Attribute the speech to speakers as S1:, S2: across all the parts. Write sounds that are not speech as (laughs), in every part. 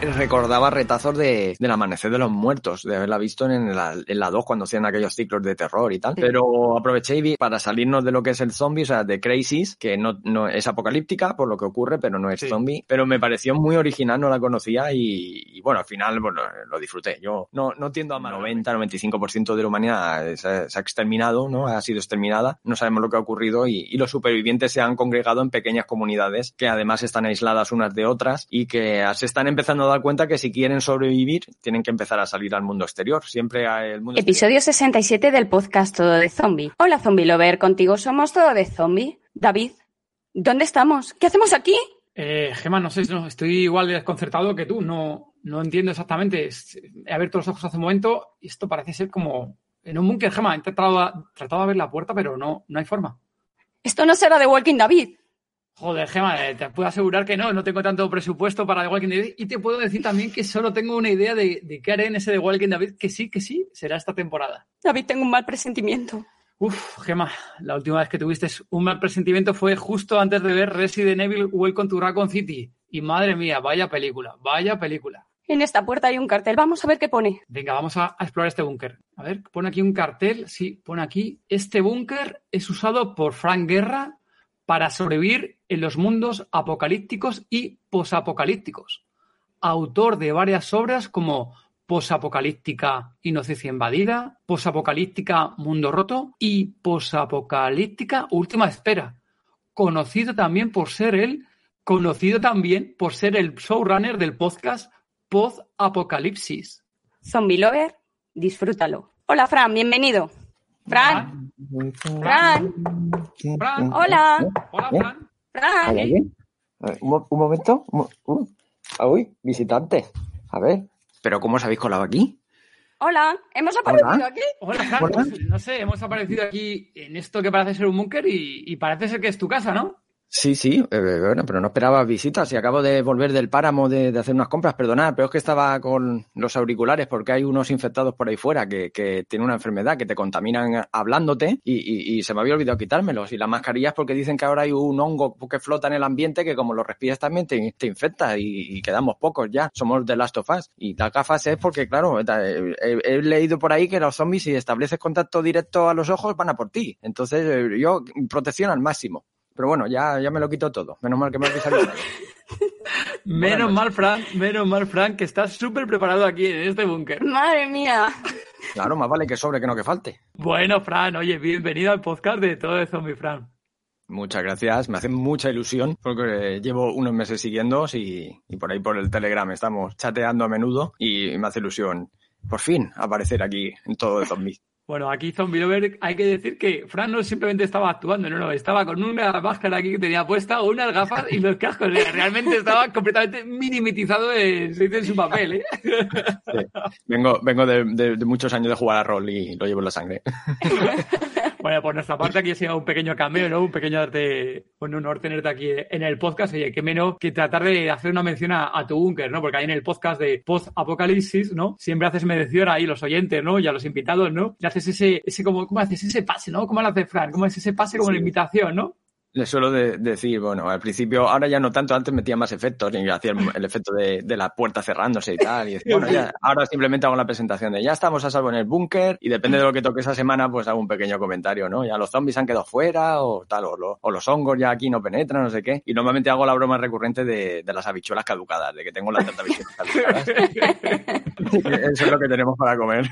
S1: recordaba retazos de, del amanecer de los muertos, de haberla visto en la, en la 2 cuando hacían aquellos ciclos de terror y tal. Pero aproveché y vi para salirnos de lo que es el zombie, o sea, de Crazies, que no, no es apocalíptica por lo que ocurre, pero no es zombie. Pero me pareció muy original, no la conocía y, bueno, al final bueno, lo disfruté. Yo no, no tiendo a más. 90-95% de la humanidad se, ha exterminado, ¿no? Ha sido exterminada. No sabemos lo que ha ocurrido y, y los supervivientes se han congregado en pequeñas comunidades que además están aisladas unas de otras y que se están empezando a dar cuenta que si quieren sobrevivir, tienen que empezar a salir al mundo exterior. Siempre el mundo
S2: Episodio 67 del podcast Todo de Zombie. Hola, Zombie Lover. Contigo somos Todo de Zombie. David, ¿dónde estamos? ¿Qué hacemos aquí?
S3: Eh, Gemma, no sé, no, estoy igual de desconcertado que tú. No, no entiendo exactamente. He abierto los ojos hace un momento y esto parece ser como en un búnker, Gemma. He tratado, tratado de abrir la puerta, pero no, no hay forma.
S2: Esto no será de Walking David.
S3: Joder, Gemma, eh, te puedo asegurar que no, no tengo tanto presupuesto para The Walking Dead y te puedo decir también que solo tengo una idea de, de qué haré en ese The Walking Dead, que sí, que sí, será esta temporada.
S2: David, tengo un mal presentimiento.
S3: Uf, Gemma, la última vez que tuviste un mal presentimiento fue justo antes de ver Resident Evil Welcome to Raccoon City. Y madre mía, vaya película, vaya película.
S2: En esta puerta hay un cartel, vamos a ver qué pone.
S3: Venga, vamos a, a explorar este búnker. A ver, pone aquí un cartel, sí, pone aquí, este búnker es usado por Frank Guerra para sobrevivir en los mundos apocalípticos y posapocalípticos. Autor de varias obras como Posapocalíptica Inocencia Invadida, Posapocalíptica Mundo Roto y Posapocalíptica Última Espera. Conocido también por ser el conocido también por ser el showrunner del podcast Post Apocalipsis.
S2: Zombie Lover, disfrútalo. Hola Fran, bienvenido. Fran. Fran.
S3: Fran.
S2: Hola.
S3: Hola, Fran.
S2: Fran.
S1: Un, un momento. Uh, uy, visitante. A ver, ¿pero cómo os habéis colado aquí?
S2: Hola. ¿Hemos aparecido
S1: Hola.
S2: aquí?
S3: Hola, Fran.
S1: Hola.
S3: No sé, hemos aparecido aquí en esto que parece ser un búnker y, y parece ser que es tu casa, ¿no?
S1: Sí, sí, eh, bueno, pero no esperaba visitas y acabo de volver del páramo de, de hacer unas compras, perdonad, pero es que estaba con los auriculares porque hay unos infectados por ahí fuera que, que tienen una enfermedad que te contaminan hablándote y, se me había olvidado quitármelos. Y las mascarillas porque dicen que ahora hay un hongo que flota en el ambiente que como lo respiras también te, te infecta y, quedamos pocos ya. Somos The Last of Us. Y las gafas es porque, claro, he, he- he leído por ahí que los zombies si estableces contacto directo a los ojos van a por ti. Entonces eh, yo protección al máximo. Pero bueno, ya, ya me lo quito todo. Menos mal que me habéis (laughs) salido.
S3: Menos mal, Fran, menos mal, Fran, que estás súper preparado aquí en este búnker.
S2: Madre mía.
S1: Claro, más vale que sobre que no que falte.
S3: Bueno, Fran, oye, bienvenido al podcast de Todo de Zombie, Fran.
S1: Muchas gracias, me hace mucha ilusión porque llevo unos meses siguiéndoos y, y por ahí por el Telegram estamos chateando a menudo y me hace ilusión por fin aparecer aquí en todo de zombies.
S3: Bueno, aquí Zombie Lover hay que decir que Fran no simplemente estaba actuando, no, no, estaba con una máscara aquí que tenía puesta, unas gafas y los cascos. Realmente estaba completamente minimitizado en, su papel, ¿eh?
S1: Vengo, vengo de, de- de muchos años de jugar a rol y lo llevo en la sangre. (laughs)
S3: Bueno, por nuestra parte aquí ha sido un pequeño cameo, ¿no? Un pequeño darte, un honor tenerte aquí en el podcast. Oye, qué menos que tratar de hacer una mención a, a tu búnker, ¿no? Porque ahí en el podcast de Post Apocalipsis, ¿no? Siempre haces mención ahí los oyentes, ¿no? Y a los invitados, ¿no? Y haces ese, ese como, ¿cómo haces ese pase, ¿no? ¿Cómo lo hace Fran? ¿Cómo es ese pase como la invitación, ¿no?
S1: Le suelo de- decir, bueno, al principio, ahora ya no tanto, antes metía más efectos y hacía el, (laughs) el efecto de, de la puerta cerrándose y tal. Y decía, (laughs) bueno, ya, ahora simplemente hago la presentación de ya estamos a salvo en el búnker y depende de lo que toque esa semana, pues hago un pequeño comentario, ¿no? Ya los zombies han quedado fuera o tal, o, lo- o los hongos ya aquí no penetran, no sé qué. Y normalmente hago la broma recurrente de, de las habichuelas caducadas, de que tengo las tantas habichuelas caducadas. (laughs) Eso es lo que tenemos para comer.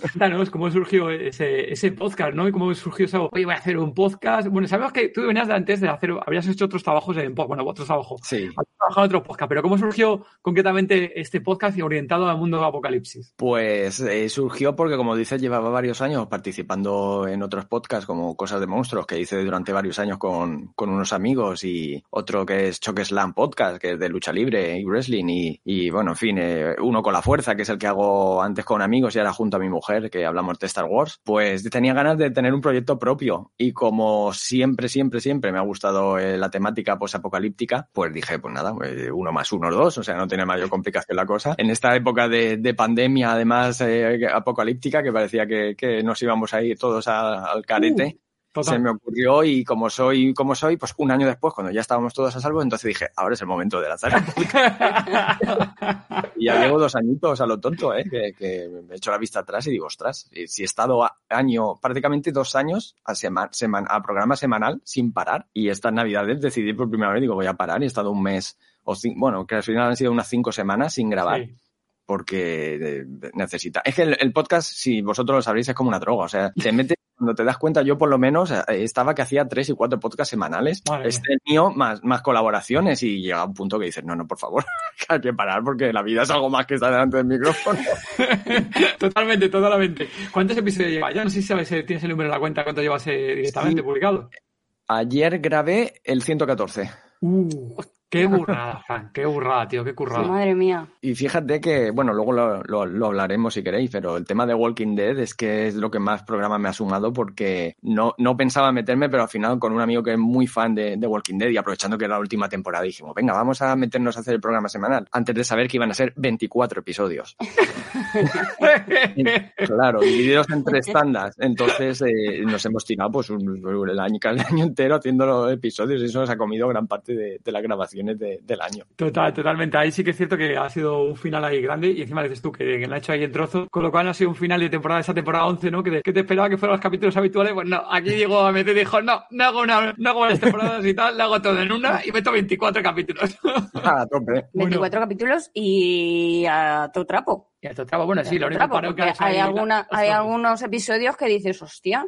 S3: Cuéntanos cómo surgió ese, ese podcast, ¿no? Y cómo surgió eso. Oye, voy a hacer un podcast. Bueno, sabemos que tú venías de antes de hacer, habías hecho otros trabajos en, bueno, otros trabajos.
S1: Sí.
S3: Trabajado en otros podcasts, pero ¿cómo surgió concretamente este podcast orientado al mundo de Apocalipsis?
S1: Pues eh, surgió porque, como dices, llevaba varios años participando en otros podcasts como Cosas de Monstruos, que hice durante varios años con, con unos amigos, y otro que es Choque Slam Podcast, que es de lucha libre y wrestling, y, y bueno, en fin, eh, uno con la fuerza, que es el que hago antes con amigos y ahora junto a mi mujer, que hablamos de Star Wars, pues tenía ganas de tener un proyecto propio. Y como siempre, siempre, siempre me ha gustado eh, la temática posapocalíptica, pues dije, pues nada, eh, uno más uno, dos, o sea, no tiene mayor complicación la cosa. En esta época de, de pandemia, además, eh, apocalíptica, que parecía que, que, nos íbamos a ir todos a, al carete. Total. Se me ocurrió y como soy como soy, pues un año después, cuando ya estábamos todos a salvo, entonces dije, ahora es el momento de lanzar (laughs) Y ya llevo dos añitos a lo tonto, ¿eh? Que, que, me he hecho la vista atrás y digo, ostras, si he estado a año, prácticamente dos años a, sema, semana, a programa semanal sin parar y estas navidades decidí por primera vez, digo, voy a parar y he estado un mes, o bueno, que al final han sido unas cinco semanas sin grabar. Sí porque necesita. Es que el, el, podcast, si vosotros lo sabréis, es como una droga. O sea, te metes, cuando te das cuenta, yo por lo menos estaba que hacía tres y cuatro podcasts semanales. Vale. Este mío, más, más colaboraciones, y llega un punto que dices, no, no, por favor, (laughs) hay que parar porque la vida es algo más que estar delante del micrófono. (laughs)
S3: totalmente, totalmente. ¿Cuántos episodios llevas? Ya no sé si sabes, tienes el número de la cuenta, cuánto llevas eh, directamente sí. publicado.
S1: Ayer grabé el 114.
S3: Uh, Qué burrada, Fran, qué burrada, tío, qué currada.
S2: Sí, madre mía.
S1: Y fíjate que, bueno, luego lo, lo, lo, hablaremos si queréis, pero el tema de Walking Dead es que es lo que más programa me ha sumado porque no, no pensaba meterme, pero al final con un amigo que es muy fan de, de Walking Dead y aprovechando que era la última temporada dijimos, venga, vamos a meternos a hacer el programa semanal, antes de saber que iban a ser 24 episodios. (laughs) (laughs) claro, divididos en tres tandas. Entonces eh, nos hemos tirado pues un, el año, el año entero haciendo los episodios y eso nos ha comido gran parte de, de la grabación de, del año.
S3: Total, totalmente. Ahí sí que es cierto que ha sido un final ahí grande y encima dices tú que, que lo ha hecho ahí en trozo, con lo cual ha sido un final de temporada, esa temporada 11, ¿no? Que te, que te esperaba que fueran los capítulos habituales. Pues no, aquí llegó a meter y dijo, no, no hago, una, no hago varias temporadas y tal, lo hago todo en una y meto 24 capítulos. (laughs)
S1: a tope.
S2: 24 bueno. capítulos y a tu trapo.
S3: Y a tu trapo, bueno, sí, lo único
S2: trapo, que hay, alguna, hay algunos episodios que dices, hostia,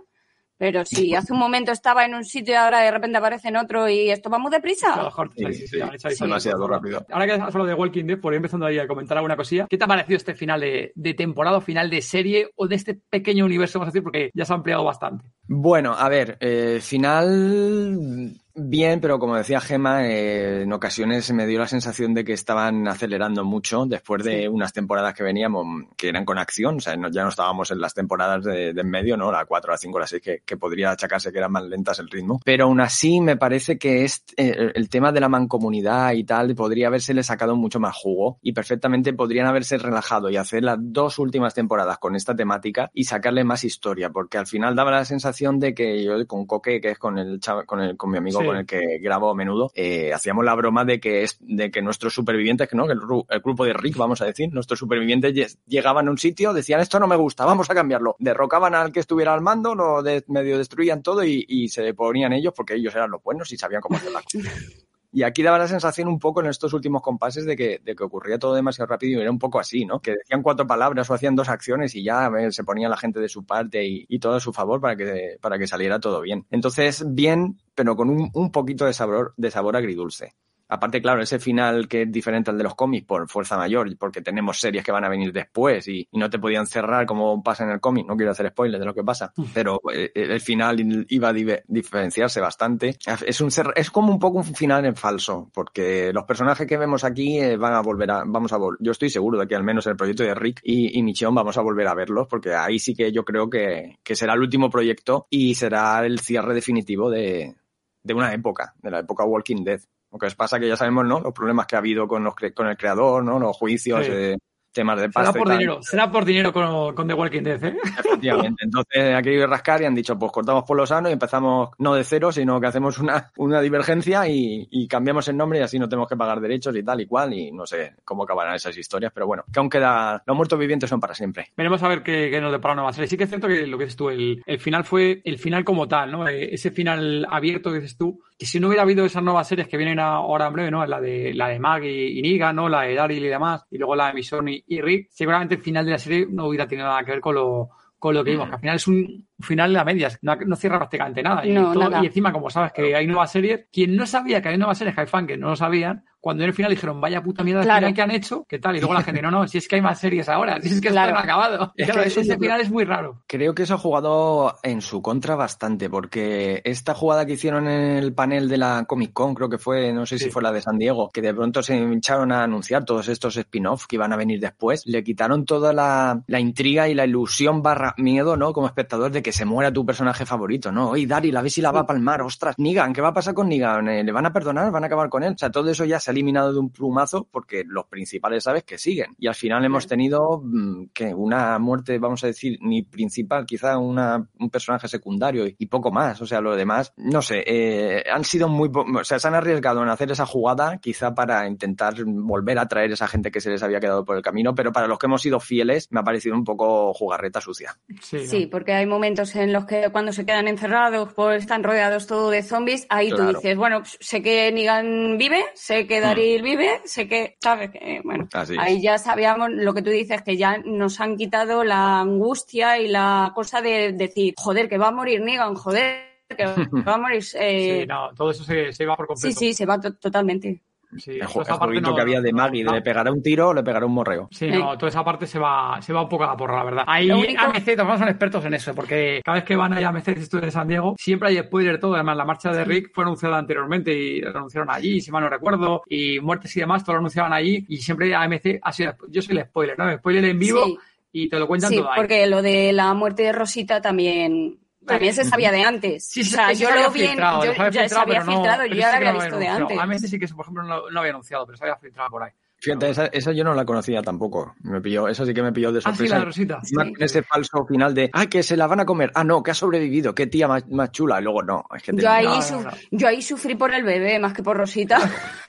S2: pero si hace un momento estaba en un sitio y ahora de repente aparece en otro y esto va muy deprisa.
S3: A lo mejor, sí, sí, sí, sí,
S1: sí, demasiado rápido.
S3: Ahora que has hablado de Walking Dead, por ir empezando ahí a comentar alguna cosilla, ¿qué te ha parecido este final de, de temporada o final de serie o de este pequeño universo, vamos a decir, porque ya se ha ampliado bastante?
S1: Bueno, a ver, eh, final bien, pero como decía Gema, eh, en ocasiones me dio la sensación de que estaban acelerando mucho después de sí. unas temporadas que veníamos, que eran con acción, o sea, no, ya no estábamos en las temporadas de, de en medio, ¿no? La 4, la 5, la 6, que, que, podría achacarse que eran más lentas el ritmo. Pero aún así me parece que es, eh, el tema de la mancomunidad y tal podría haberse sacado mucho más jugo y perfectamente podrían haberse relajado y hacer las dos últimas temporadas con esta temática y sacarle más historia, porque al final daba la sensación de que yo con Coque, que es con el, con, el con mi amigo, sí con el que grabo a menudo, eh, hacíamos la broma de que es de que nuestros supervivientes, ¿no? El, el, grupo de Rick, vamos a decir, nuestros supervivientes llegaban a un sitio, decían esto no me gusta, vamos a cambiarlo. Derrocaban al que estuviera al mando, lo de, medio destruían todo y, y se ponían ellos porque ellos eran los buenos y sabían cómo hacer las cosas. Y aquí daba la sensación un poco en estos últimos compases de que, de que ocurría todo demasiado rápido y era un poco así, ¿no? Que decían cuatro palabras o hacían dos acciones y ya ver, se ponía la gente de su parte y, y, todo a su favor para que, para que saliera todo bien. Entonces, bien, pero con un, un poquito de sabor, de sabor agridulce. Aparte, claro, ese final que es diferente al de los cómics por fuerza mayor, porque tenemos series que van a venir después y, y no te podían cerrar como pasa en el cómic. No quiero hacer spoilers de lo que pasa, pero eh, el final iba a diferenciarse bastante. Es, un, es como un poco un final en falso, porque los personajes que vemos aquí eh, van a volver a, vamos a vol yo estoy seguro de que al menos el proyecto de Rick y, y Michonne vamos a volver a verlos, porque ahí sí que yo creo que, que será el último proyecto y será el cierre definitivo de, de una época, de la época Walking Dead. Lo que pasa que ya sabemos, ¿no? Los problemas que ha habido con, los, con el creador, ¿no? Los juicios, sí. eh, temas de
S3: pasta. Será por dinero, será por dinero con, con, The Walking Dead, ¿eh?
S1: Efectivamente. Entonces aquí hay que rascar y han dicho, pues cortamos por lo sano y empezamos no de cero, sino que hacemos una, una divergencia y, y, cambiamos el nombre y así no tenemos que pagar derechos y tal y cual. Y no sé cómo acabarán esas historias, pero bueno, que aún queda, los muertos vivientes son para siempre.
S3: Veremos a ver qué, qué nos depara una serie. Sí que es cierto que lo que dices tú, el, el final fue el final como tal, ¿no? Eh, ese final abierto que dices tú, que si no hubiera habido esas nuevas series que vienen ahora en breve, ¿no? La de, la de Maggie y Niga, ¿no? La de Daryl y demás, y luego la de Michonne y, y Rick, seguramente el final de la serie no hubiera tenido nada que ver con lo, con lo que vimos, que al final es un final de a medias, no, no cierra prácticamente nada. Y, todo-
S2: nada.
S3: y encima, como sabes que hay nuevas series, quien no sabía que hay nuevas series, que hay fan que no lo sabían, cuando en el final dijeron, vaya puta mierda
S2: Claro.
S3: final que han hecho, ¿qué tal? Y luego la gente, no, no, si es que hay más series ahora, si es que
S2: Claro.
S3: ha acabado.
S1: Es
S3: claro, ese final es muy raro.
S1: Creo que eso ha jugado en su contra bastante, porque esta jugada que hicieron en el panel de la Comic Con, creo que fue, no sé si
S3: Sí.
S1: fue la de San Diego, que de pronto se hincharon a anunciar todos estos spin-off que iban a venir después, le quitaron toda la, la intriga y la ilusión barra miedo, ¿no? Como espectador de que se muera tu personaje favorito, ¿no? Oye, Daryl, a ver si la va a palmar, ostras, Negan, ¿qué va a pasar con Negan? Eh, ¿Le van a perdonar? ¿Van a acabar con él? O sea, todo eso ya se eliminado de un plumazo porque los principales sabes que siguen. Y al final hemos tenido mm, que una muerte, vamos a decir, ni principal, quizá una, un personaje secundario y, y poco más. O sea, lo demás, no sé, eh, han sido muy, po- o sea, se han arriesgado en hacer esa jugada, quizá para intentar volver a traer esa gente que se les había quedado por el camino, pero para los que hemos sido fieles, me ha parecido un poco jugarreta sucia.
S3: Sí,
S2: Sí,
S3: ¿no?
S2: porque hay momentos en los que cuando se quedan encerrados, pues están rodeados todo de zombies, ahí tú dices, bueno, pues, sé que Negan vive, sé que Daryl vive, sé que, ¿sabes? Que, bueno,
S1: Así
S2: ahí ya sabíamos lo que tú dices, que ya nos han quitado la angustia y la cosa de decir, joder, que va a morir Negan, joder, que (laughs) va a morir... eh,
S3: Sí, no, todo eso se, se iba por
S2: sí,
S3: completo.
S2: sí, se va to- totalmente.
S3: Sí,
S1: El,
S3: toda
S1: ju-
S3: esa
S1: el
S3: parte
S1: jueguito
S3: no-
S1: que había de Maggie,
S3: no.
S1: le pegará un tiro o le pegará un morreo.
S3: Sí, no, toda esa parte se va, se va un poco a la porra, la verdad. Ahí
S2: único-
S3: AMC, todos son expertos en eso, porque cada vez que van a AMC Estudios de San Diego, siempre hay spoiler todo. Además, la marcha de Rick fue anunciada anteriormente y lo anunciaron allí, si mal no recuerdo, y muertes y demás, todo lo anunciaban allí, y siempre AMC ha sido, yo soy el spoiler, ¿no? El spoiler en vivo
S2: Sí.
S3: y te lo cuentan
S2: Sí,
S3: todo ahí.
S2: porque lo de la muerte de Rosita también también se sabía de antes.
S3: Sí,
S2: o
S3: sí,
S2: sea, yo
S3: se
S2: lo vi en,
S3: filtrado,
S2: yo,
S3: se había
S2: ya se
S3: filtrado,
S2: había filtrado, yo ya
S3: sí
S2: lo
S3: que
S2: había
S3: no
S2: visto de antes.
S3: AMC sí que, eso, por ejemplo, no, no había anunciado, pero se había filtrado por ahí.
S1: Fíjate, esa, esa yo no la conocía tampoco. Me pilló, eso sí que me pilló de
S3: Ah, sí,
S1: sorpresa.
S3: la de Rosita.
S1: Ese falso final de, ah, que se la van a comer. Ah, no, que ha sobrevivido. Qué tía más, más chula. Y luego, no, es que
S2: Yo ahí,
S3: No, no.
S2: yo ahí sufrí por el bebé más que por Rosita.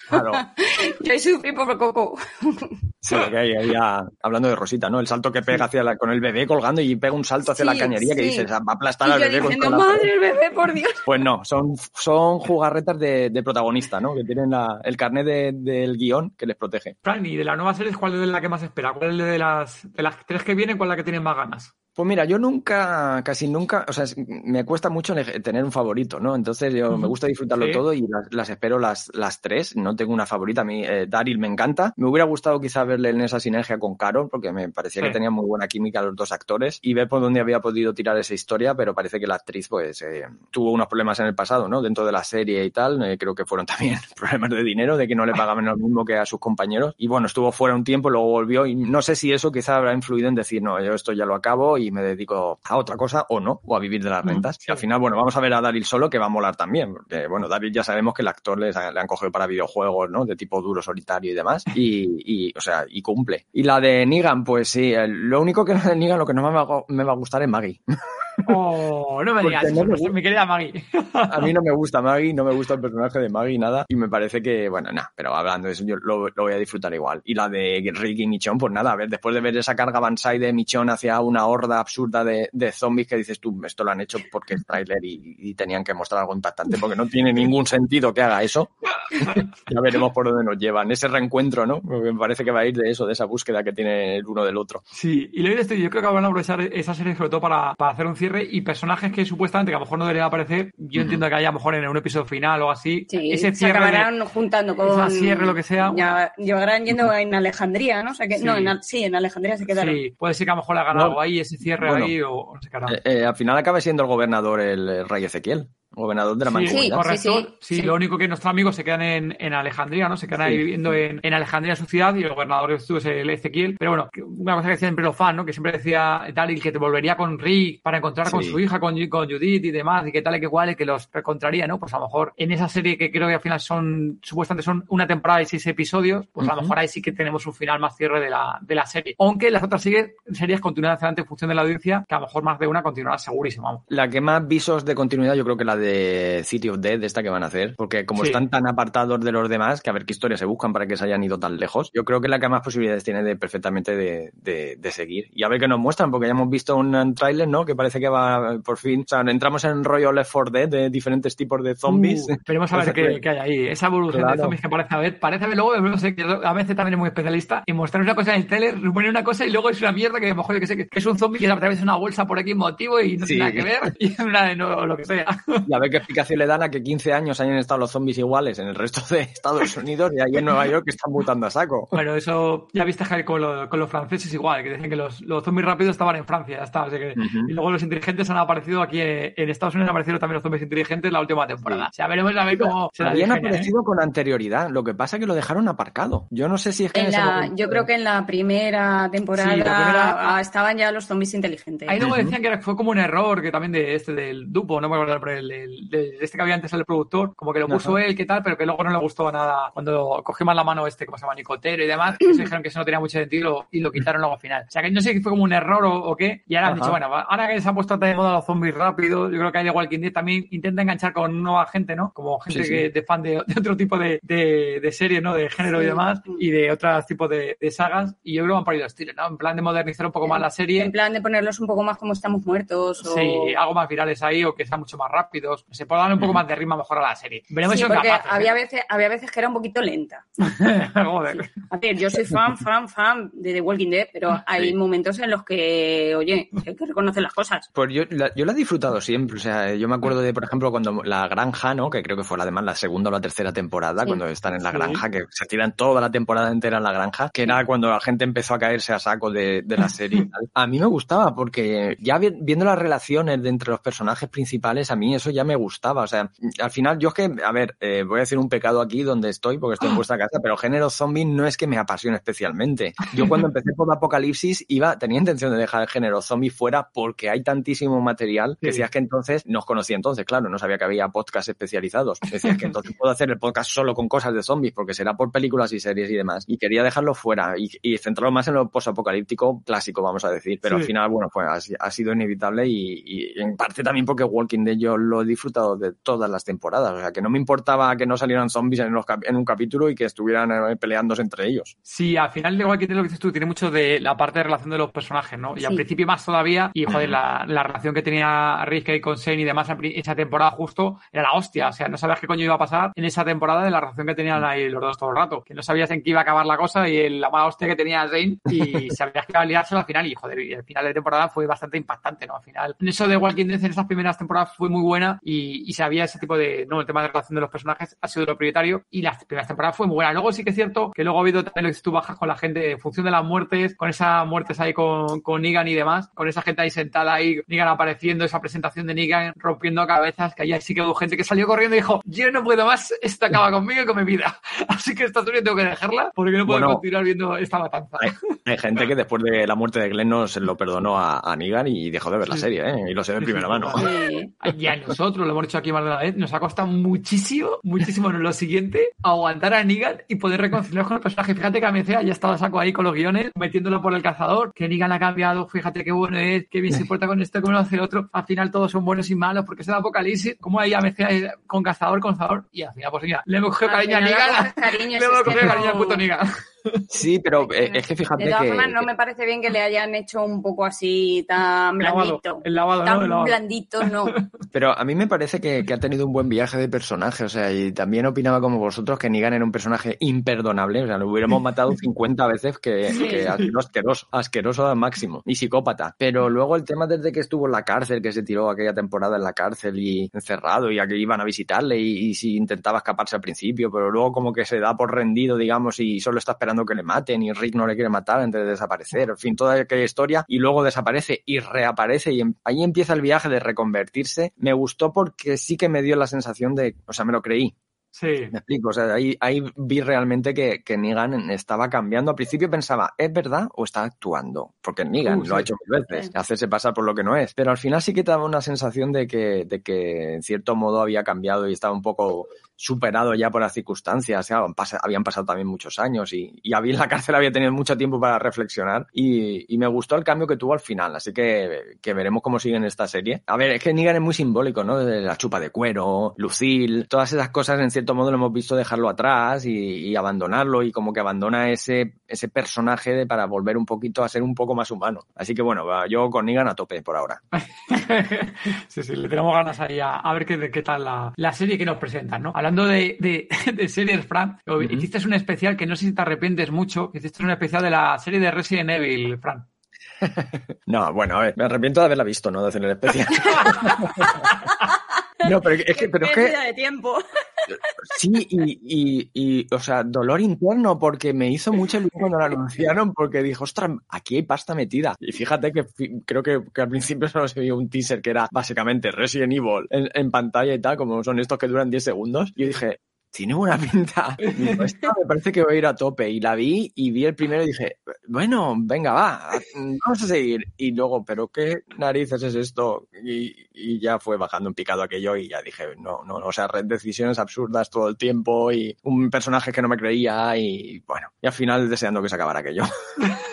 S1: Claro.
S2: yo ahí sufrí por Coco.
S1: Sí, lo que hay, había- hablando de Rosita, ¿no? El salto que pega hacia la, con el bebé colgando y pega un salto hacia
S2: Sí,
S1: la cañería que dices, "Ah, va a aplastar
S2: Y
S1: al
S2: yo
S1: bebé
S2: diciendo,
S1: la pared".
S2: madre, el bebé, por Dios.
S1: Pues no, son, son jugarretas de, de protagonista, ¿no? Que tienen la- el carnet de- del guion que les protege.
S3: Fran, y de las nuevas series, ¿cuál es la que más espera? ¿Cuál es de las, de las tres que vienen, cuál es la que tienen más ganas?
S1: Pues mira, yo nunca, casi nunca, o sea, me cuesta mucho tener un favorito, ¿no? Entonces yo me gusta disfrutarlo
S3: Sí.
S1: todo y las, las espero las, las tres. No tengo una favorita. A mí, eh, Daryl me encanta. Me hubiera gustado quizá verle en esa sinergia con Carol, porque me parecía
S3: Sí.
S1: que tenían muy buena química los dos actores y ver por dónde había podido tirar esa historia, pero parece que la actriz, pues, eh, tuvo unos problemas en el pasado, ¿no? Dentro de la serie y tal. Eh, creo que fueron (laughs) también problemas de dinero, de que no le pagaban lo mismo que a sus compañeros. Y bueno, estuvo fuera un tiempo, luego volvió y no sé si eso quizá habrá influido en decir, no, yo esto ya lo acabo y me dedico a otra cosa o no, o a vivir de las rentas.
S3: sí.
S1: Y al final, bueno, vamos a ver a Daryl solo, que va a molar también, porque bueno, Daryl ya sabemos que el actor les ha- le han cogido para videojuegos, ¿no? De tipo duro, solitario y demás, y, y, o sea, y cumple. Y la de Negan, pues sí, el- lo único que la de Negan, lo que no me va, me va a gustar es Maggie. (laughs)
S3: Oh, no me digas
S1: no me gusta.
S3: mi querida Maggie.
S1: A mí no me gusta Maggie, no me gusta el personaje de Maggie, nada. Y me parece que, bueno, nada, pero hablando de eso, yo lo, lo voy a disfrutar igual. Y la de Rick y Michon, pues nada, a ver, después de ver esa carga Bansai de Michon hacia una horda absurda de, de zombies que dices tú, esto lo han hecho porque es tráiler y, y tenían que mostrar algo impactante, porque no tiene ningún sentido que haga eso. (laughs) ya veremos por dónde nos llevan. Ese reencuentro, ¿no? Porque me parece que va a ir de eso, de esa búsqueda que tiene el uno del otro.
S3: Sí, y lo yo creo que van a aprovechar esa serie sobre todo para, para hacer un cierre y personajes que supuestamente que a lo mejor no deberían aparecer, yo entiendo que haya a lo mejor en un episodio final o así,
S2: Sí,
S3: ese
S2: se
S3: cierre de-
S2: acabarán juntando con...
S3: ese cierre, lo que sea.
S2: Ya, llevarán yendo en Alejandría, ¿no? O sea que,
S3: Sí.
S2: No, en, sí, en Alejandría se quedaron.
S3: Sí, puede ser que a lo mejor le hagan algo ahí, ese cierre
S1: Bueno.
S3: ahí, o.
S1: Eh, eh, al final acaba siendo el gobernador el, rey Ezequiel, gobernador de la
S3: Sí,
S1: mancomunidad.
S3: correcto.
S2: Sí,
S3: Sí,
S2: sí, sí.
S3: lo único que nuestros amigos se quedan en, en Alejandría, ¿no? Se quedan ahí
S1: Sí.
S3: viviendo en, en Alejandría, su ciudad, y el gobernador estuvo es el Ezequiel. Pero bueno, una cosa que decían siempre los fans, ¿no? Que siempre decía Daryl que te volvería con Rick para encontrar con su hija, con, con Judith y demás, y que tal y que cual, y que los encontraría, ¿no? Pues a lo mejor en esa serie que creo que al final son, supuestamente son una temporada y seis episodios, pues a lo mejor ahí sí que tenemos un final más cierre de la, de la serie. Aunque las otras series, series continúan hacia adelante en función de la audiencia, que a lo mejor más de una continuará segurísimo, vamos.
S1: La que más visos de continuidad, yo creo que la de de City of Dead, esta que van a hacer, porque como están tan apartados de los demás, que a ver qué historia se buscan para que se hayan ido tan lejos, yo creo que es la que más posibilidades tiene de perfectamente de, de, seguir. Y a ver qué nos muestran, porque ya hemos visto un, tráiler, ¿no? Que parece que va por fin, o sea, entramos en rollo Left 4 Dead de diferentes tipos de zombies.
S3: Uh, esperemos a ver (laughs) qué, hay ahí. Esa evolución de zombies que parece a ver, parece a ver luego, no sé, que a veces también es muy especialista, y mostrar una cosa en el trailer, poner una cosa y luego es una mierda que a lo mejor yo que sé que es un zombie que a través de una bolsa por aquí motivo y no tiene nada que ver, (laughs) y una, no, lo que sea.
S1: Y a ver qué explicación le dan a que 15 años hayan estado los zombies iguales en el resto de Estados Unidos y ahí en Nueva York que están mutando a saco.
S3: Bueno, eso ya viste que con, con, los franceses igual, que decían que los, los zombies rápidos estaban en Francia, ya está. Y luego los inteligentes han aparecido aquí en Estados Unidos, han aparecido también los zombies inteligentes la última temporada. O sea, veremos a ver cómo
S1: se Habían aparecido ¿eh? con anterioridad, lo que pasa es que lo dejaron aparcado. Yo no sé si es que...
S2: En la, yo creo que en la primera temporada estaban ya los zombies inteligentes.
S3: Ahí luego decían que fue como un error, que también de este del Dupo, no me acuerdo, pero el, este que había antes el productor, como que lo puso él, que tal, pero que luego no le gustó nada cuando cogió más la mano este, como se llama, Nicotero y demás, que se dijeron que eso no tenía mucho sentido y lo quitaron luego al final. O sea que no sé si fue como un error o, qué, y ahora han dicho, bueno, ahora que se han puesto de moda los zombies rápidos, yo creo que hay de Walking Dead también intenta enganchar con nueva gente, ¿no? Como gente que de fan de, otro tipo de, de, series, ¿no? De género y demás, y de otros tipos de, sagas, y yo creo que han parido estilo, ¿no? En plan de modernizar un poco más la serie.
S2: En plan de ponerlos un poco más como estamos muertos. O...
S3: Sí, algo más virales ahí, o que sean mucho más rápidos. Se puede dar un poco más de ritmo mejor a la serie.
S2: Veremos sí, porque había, ¿eh? veces, había veces que era un poquito lenta. (laughs) Joder. A ver, yo soy fan, fan, fan de The Walking Dead, pero hay momentos en los que, oye, hay que reconocer las cosas.
S1: Pues yo la, yo la he disfrutado siempre. O sea, yo me acuerdo de, por ejemplo, cuando la granja, ¿no? Que creo que fue además la segunda o la tercera temporada, cuando están en la granja, que se tiran toda la temporada entera en la granja, que era cuando la gente empezó a caerse a saco de, de la serie. A mí me gustaba porque ya viendo las relaciones de entre los personajes principales, a mí eso ya me gustaba. O sea, al final yo es que, a ver, eh, voy a decir un pecado aquí donde estoy, porque estoy en vuestra casa, pero género zombie no es que me apasione especialmente. Yo cuando (laughs) empecé por Apocalipsis iba, tenía intención de dejar el género zombie fuera porque hay tantísimo material que decías que entonces, nos conocía entonces, claro, no sabía que había podcasts especializados. Decías que entonces puedo hacer el podcast solo con cosas de zombies porque será por películas y series y demás. Y quería dejarlo fuera y, y centrarlo más en lo posapocalíptico clásico, vamos a decir. Pero al final, bueno, pues ha, ha sido inevitable y, y, en parte también porque Walking Dead yo lo disfrutado de todas las temporadas. O sea, que no me importaba que no salieran zombies en, en un capítulo y que estuvieran eh, peleándose entre ellos.
S3: Sí, al final de Walking Dead lo que dices tú tiene mucho de la parte de relación de los personajes, ¿no? Y al principio más todavía, y joder, la, (clears throat) la relación que tenía Rick con Shane y demás esa temporada justo era la hostia. O sea, no sabías qué coño iba a pasar en esa temporada de la relación que tenían ahí los dos todo el rato. Que no sabías en qué iba a acabar la cosa y la mala hostia que tenía Shane y (laughs) sabías que iba a liárselo al final y joder, y el final de temporada fue bastante impactante, ¿no? Al final, en eso de Walking Dead en esas primeras temporadas fue muy buena y, y sabía ese tipo de, no, el tema de relación de los personajes ha sido lo prioritario y las primeras temporadas fue muy buena. Luego sí que es cierto que luego ha habido también lo que tú bajas con la gente en función de las muertes, con esas muertes ahí con, con Negan y demás, con esa gente ahí sentada ahí, Negan apareciendo, esa presentación de Negan rompiendo cabezas, que ahí sí que hubo gente que salió corriendo y dijo, yo no puedo más, esto acaba conmigo y con mi vida. (laughs) Así que esta serie tengo que dejarla porque no puedo continuar viendo esta matanza.
S1: Hay, gente que después de la muerte de Glenn no se lo perdonó a, a Negan y dejó de ver la serie, ¿eh? Y lo sé de primera (laughs) mano.
S3: Y a nosotros, lo hemos hecho aquí más de una vez, nos ha costado muchísimo, muchísimo en lo siguiente, aguantar a Negan y poder reconciliarnos con el personaje. Fíjate que a ya ya estado saco ahí con los guiones, metiéndolo por el cazador, que Negan ha cambiado, fíjate qué bueno es, qué bien se (laughs) porta con esto, cómo lo hace otro. Al final todos son buenos y malos porque se da apocalipsis, como ahí a con cazador, con cazador, y al final, pues mira, le hemos cogido cariño a Negan, (laughs) le hemos cogido cariño al puto Negan.
S1: Sí, pero (laughs) eh, es que fíjate
S2: de
S1: todas
S2: que... Formas, no me parece bien que le hayan hecho un poco así tan blandito.
S3: El lavado,
S2: tan
S3: ¿no?
S2: blandito, no. (laughs)
S1: Pero a mí me parece que, que, ha tenido un buen viaje de personaje, o sea, y también opinaba como vosotros que Negan era un personaje imperdonable, o sea, lo hubiéramos (laughs) matado 50 veces que, que ha sido asqueroso, asqueroso al máximo, y psicópata. Pero luego el tema desde que estuvo en la cárcel, que se tiró aquella temporada en la cárcel y encerrado, y aquí iban a visitarle, y, y si intentaba escaparse al principio, pero luego como que se da por rendido, digamos, y solo está esperando que le maten y Rick no le quiere matar antes de desaparecer, en fin, toda aquella historia y luego desaparece y reaparece y em, ahí empieza el viaje de reconvertirse. Me gustó porque sí que me dio la sensación de, o sea, me lo creí.
S3: Sí.
S1: Me explico, o sea, ahí, ahí vi realmente que, que Negan estaba cambiando. Al principio pensaba, ¿es verdad o está actuando? Porque Negan uh, lo ha hecho mil veces, hacerse pasar por lo que no es. Pero al final sí que te daba una sensación de que, de que en cierto modo había cambiado y estaba un poco superado ya por las circunstancias, habían pasado también muchos años y, y había en la (laughs) cárcel había tenido mucho tiempo para reflexionar y, y, me gustó el cambio que tuvo al final, así que, que veremos cómo sigue en esta serie. A ver, es que Negan es muy simbólico, ¿no? De la chupa de cuero, Lucille, todas esas cosas en cierto modo lo hemos visto dejarlo atrás y, y abandonarlo y como que abandona ese, ese personaje para volver un poquito a ser un poco más humano. Así que bueno, yo con Negan a tope por ahora. (laughs)
S3: sí, sí, le tenemos ganas ahí a, ver qué, qué tal la, la, serie que nos presentan, ¿no? Hablando de, de, (laughs) series, Fran, hiciste un especial que no sé si te arrepientes mucho, hiciste un especial de la serie de Resident Evil, Fran. (laughs)
S1: no, bueno, a ver, me arrepiento de haberla visto, ¿no? De hacer el especial. (laughs) no, pero (laughs) es que... Pero es que...
S2: de tiempo.
S1: Sí, y, y, o sea, dolor interno porque me hizo mucho ilusión cuando lo anunciaron porque dijo, ostras, aquí hay pasta metida. Y fíjate que creo que, al principio solo se vio un teaser que era básicamente Resident Evil en, en, pantalla y tal, como son estos que duran 10 segundos. Y yo dije, tiene buena (laughs) pinta. me parece que voy a ir a tope. Y la vi y vi el primero y dije, bueno, venga, va, vamos a seguir. Y luego, ¿pero qué narices es esto? Y, y ya fue bajando un picado aquello y ya dije, no, no, o sea, decisiones absurdas todo el tiempo y un personaje que no me creía y bueno, y al final deseando que se acabara aquello. (laughs)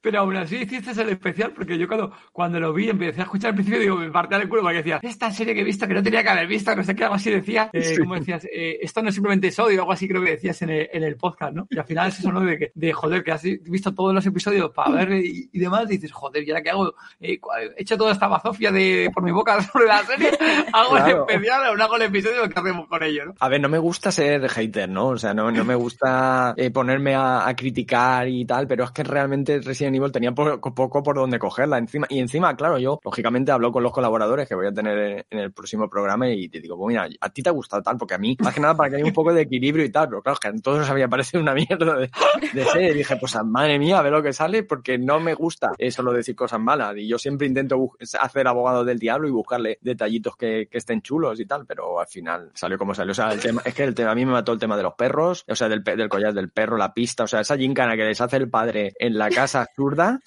S3: Pero aún así hiciste el especial porque yo cuando, cuando lo vi empecé a escuchar al principio digo, me partía el culo porque decía, esta serie que he visto que no tenía que haber visto, no sé qué, algo así decía, eh, como decías, eh, esto no es simplemente odio, algo así creo que decías en el, en el podcast, ¿no? Y al final es eso, ¿no? De, que, de joder, que has visto todos los episodios para ver y, demás, y dices, joder, ¿y ahora qué hago? Eh, he hecho toda esta bazofia de, por mi boca (laughs) sobre la serie, hago el especial, aún hago el episodio, ¿qué hacemos con ello, no?
S1: A ver, no me gusta ser hater, ¿no? O sea, no, no me gusta ponerme a, a criticar y tal, pero es que realmente Resident Evil tenía poco, por donde cogerla. Encima, y encima, claro, yo lógicamente hablo con los colaboradores que voy a tener en el próximo programa y te digo, pues mira, a ti te ha gustado tal, porque a mí, más que nada para que haya un poco de equilibrio y tal, pero claro, que a todos había parecido una mierda de, de serie. Y dije, pues madre mía, a ver lo que sale, porque no me gusta solo decir cosas malas. Y yo siempre intento hacer abogado del diablo y buscarle detallitos que, que, estén chulos y tal, pero al final salió como salió. O sea, el tema, es que el tema, a mí me mató el tema de los perros, o sea, del, del collar del perro, la pista, o sea, esa gincana que les hace el padre en la casa absurda,